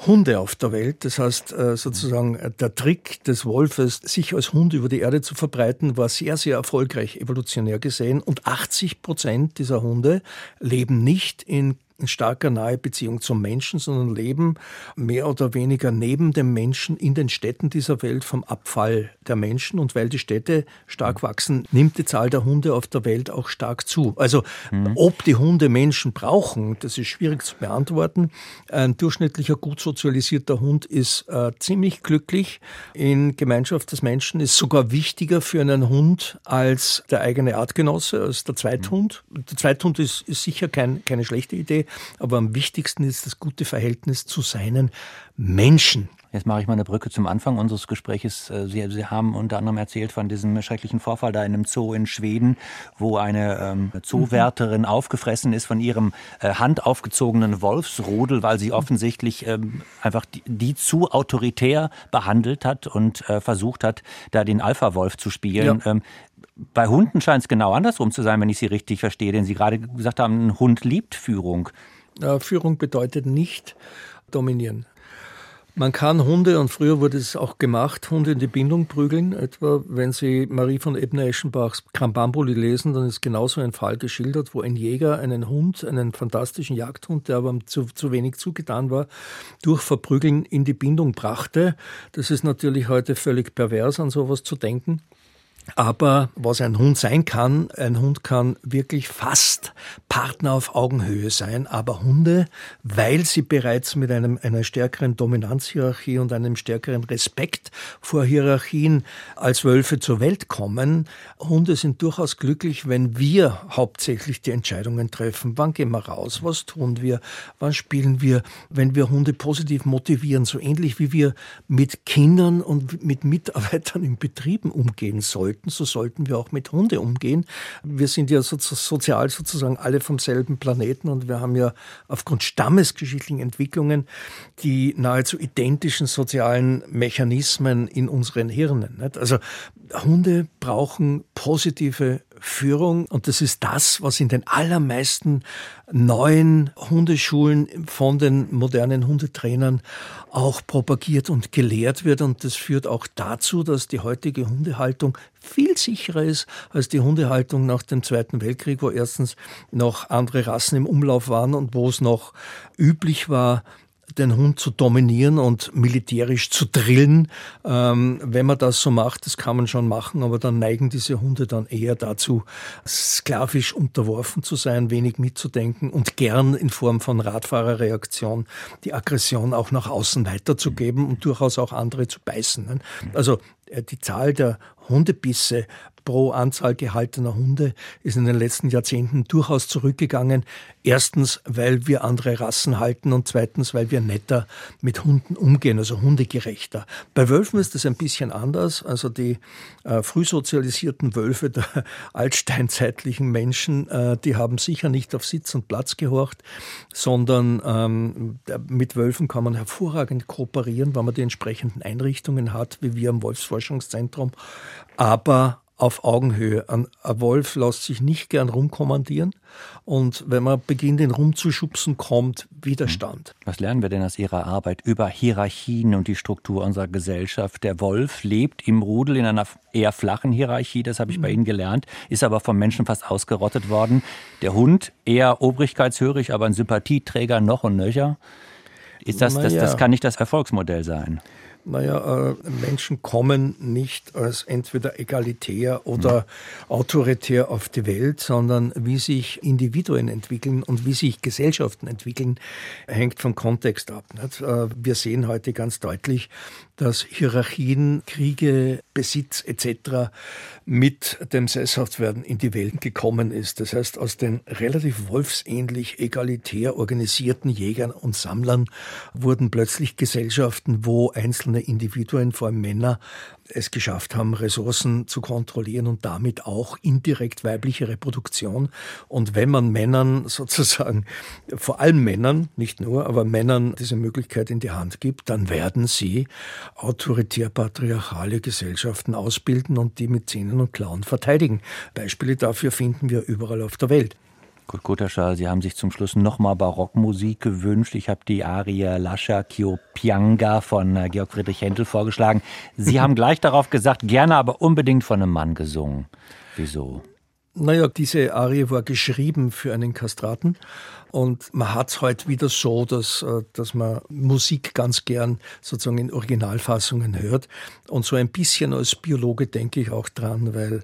Hunde auf der Welt. Das heißt, äh, sozusagen äh, der Trick des Wolfes, sich als Hund über die Erde zu verbreiten, war sehr, sehr erfolgreich evolutionär gesehen. Und 80 Prozent dieser Hunde leben nicht in in starker nahe Beziehung zum Menschen, sondern leben mehr oder weniger neben dem Menschen in den Städten dieser Welt vom Abfall der Menschen. Und weil die Städte stark wachsen, nimmt die Zahl der Hunde auf der Welt auch stark zu. Also mhm. ob die Hunde Menschen brauchen, das ist schwierig zu beantworten. Ein durchschnittlicher, gut sozialisierter Hund ist äh, ziemlich glücklich in Gemeinschaft des Menschen, ist sogar wichtiger für einen Hund als der eigene Artgenosse, als der Zweithund. Mhm. Der Zweithund ist, ist sicher kein, keine schlechte Idee, aber am wichtigsten ist das gute Verhältnis zu seinen Menschen. Jetzt mache ich mal eine Brücke zum Anfang unseres Gespräches. Äh, Sie, Sie, haben unter anderem erzählt von diesem schrecklichen Vorfall da in einem Zoo in Schweden, wo eine ähm, Zoowärterin mhm. aufgefressen ist von ihrem äh, handaufgezogenen Wolfsrudel, weil sie offensichtlich ähm, einfach die, die, zu autoritär behandelt hat und äh, versucht hat, da den Alpha-Wolf zu spielen. Ja. Ähm, bei Hunden scheint es genau andersrum zu sein, wenn ich Sie richtig verstehe, denn Sie gerade gesagt haben, ein Hund liebt Führung. Ja, Führung bedeutet nicht dominieren. Man kann Hunde, und früher wurde es auch gemacht, Hunde in die Bindung prügeln. Etwa, wenn Sie Marie von Ebner-Eschenbachs Krambambuli lesen, dann ist genauso ein Fall geschildert, wo ein Jäger einen Hund, einen fantastischen Jagdhund, der aber zu, zu wenig zugetan war, durch Verprügeln in die Bindung brachte. Das ist natürlich heute völlig pervers, an sowas zu denken. Aber was ein Hund sein kann, ein Hund kann wirklich fast Partner auf Augenhöhe sein. Aber Hunde, weil sie bereits mit einem, einer stärkeren Dominanzhierarchie und einem stärkeren Respekt vor Hierarchien als Wölfe zur Welt kommen, Hunde sind durchaus glücklich, wenn wir hauptsächlich die Entscheidungen treffen. Wann gehen wir raus? Was tun wir? Wann spielen wir? Wenn wir Hunde positiv motivieren, so ähnlich wie wir mit Kindern und mit Mitarbeitern in Betrieben umgehen sollen sollten, so sollten wir auch mit Hunde umgehen. Wir sind ja so, sozial sozusagen alle vom selben Planeten und wir haben ja aufgrund stammesgeschichtlichen Entwicklungen die nahezu identischen sozialen Mechanismen in unseren Hirnen. Nicht? Also Hunde brauchen positive Führung. Und das ist das, was in den allermeisten neuen Hundeschulen von den modernen Hundetrainern auch propagiert und gelehrt wird. Und das führt auch dazu, dass die heutige Hundehaltung viel sicherer ist als die Hundehaltung nach dem Zweiten Weltkrieg, wo erstens noch andere Rassen im Umlauf waren und wo es noch üblich war, den Hund zu dominieren und militärisch zu drillen. Ähm, wenn man das so macht, das kann man schon machen, aber dann neigen diese Hunde dann eher dazu, sklavisch unterworfen zu sein, wenig mitzudenken und gern in Form von Radfahrerreaktion die Aggression auch nach außen weiterzugeben und durchaus auch andere zu beißen. Also äh, die Zahl der Hundebisse pro Anzahl gehaltener Hunde ist in den letzten Jahrzehnten durchaus zurückgegangen. Erstens, weil wir andere Rassen halten und zweitens, weil wir netter mit Hunden umgehen, also hundegerechter. Bei Wölfen ist das ein bisschen anders. Also die äh, frühsozialisierten Wölfe der altsteinzeitlichen Menschen, äh, die haben sicher nicht auf Sitz und Platz gehorcht, sondern ähm, mit Wölfen kann man hervorragend kooperieren, weil man die entsprechenden Einrichtungen hat, wie wir am Wolfsforschungszentrum. Aber auf Augenhöhe. Ein, Wolf lässt sich nicht gern rumkommandieren und wenn man beginnt, ihn rumzuschubsen, kommt Widerstand. Hm. Was lernen wir denn aus Ihrer Arbeit über Hierarchien und die Struktur unserer Gesellschaft? Der Wolf lebt im Rudel in einer eher flachen Hierarchie, das habe ich bei hm. Ihnen gelernt, ist aber vom Menschen fast ausgerottet worden. Der Hund eher obrigkeitshörig, aber ein Sympathieträger noch und nöcher. Ist das, das, das kann nicht das Erfolgsmodell sein. Naja, äh, Menschen kommen nicht als entweder egalitär oder mhm. autoritär auf die Welt, sondern wie sich Individuen entwickeln und wie sich Gesellschaften entwickeln, hängt vom Kontext ab. Nicht? Äh, wir sehen heute ganz deutlich, dass Hierarchien, Kriege, Besitz etc. mit dem Sesshaftwerden in die Welt gekommen ist. Das heißt, aus den relativ wolfsähnlich egalitär organisierten Jägern und Sammlern wurden plötzlich Gesellschaften, wo einzelne Individuen, vor allem Männer, es geschafft haben, Ressourcen zu kontrollieren und damit auch indirekt weibliche Reproduktion. Und wenn man Männern sozusagen, vor allem Männern, nicht nur, aber Männern diese Möglichkeit in die Hand gibt, dann werden sie autoritär-patriarchale Gesellschaften ausbilden und die mit Zähnen und Klauen verteidigen. Beispiele dafür finden wir überall auf der Welt. Kurt Kutaschal, Sie haben sich zum Schluss nochmal Barockmusik gewünscht. Ich habe die Arie Lascia Kiopianga von äh, Georg Friedrich Händel vorgeschlagen. Sie haben gleich darauf gesagt, gerne aber unbedingt von einem Mann gesungen. Wieso? Naja, diese Arie war geschrieben für einen Kastraten und man hat es heute wieder so, dass, äh, dass man Musik ganz gern sozusagen in Originalfassungen hört. Und so ein bisschen als Biologe denke ich auch dran, weil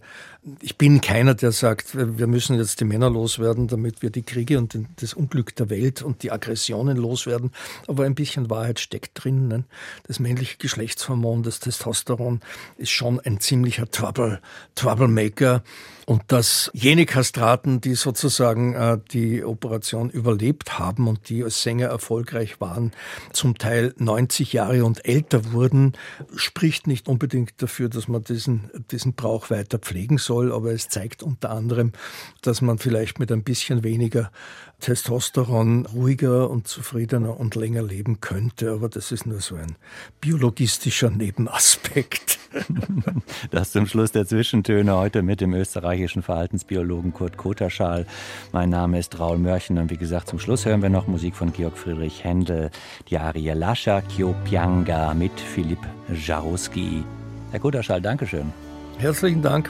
ich bin keiner, der sagt, wir müssen jetzt die Männer loswerden, damit wir die Kriege und das Unglück der Welt und die Aggressionen loswerden. Aber ein bisschen Wahrheit steckt drin. Ne? Das männliche Geschlechtshormon, das Testosteron, ist schon ein ziemlicher Trouble, Troublemaker. Und dass jene Kastraten, die sozusagen äh, die Operation überlebt haben und die als Sänger erfolgreich waren, zum Teil 90 Jahre und älter wurden, spricht nicht unbedingt dafür, dass man diesen, diesen Brauch weiter pflegen soll. Aber es zeigt unter anderem, dass man vielleicht mit ein bisschen weniger Testosteron ruhiger und zufriedener und länger leben könnte. Aber das ist nur so ein biologistischer Nebenaspekt. Das zum Schluss der Zwischentöne heute mit dem österreichischen Verhaltensbiologen Kurt Koterschal. Mein Name ist Raul Mörchen und wie gesagt, zum Schluss hören wir noch Musik von Georg Friedrich Händel, die Arie Lascia Kiopianga mit Philipp Jaruski. Herr Koterschal, Dankeschön. Herzlichen Dank.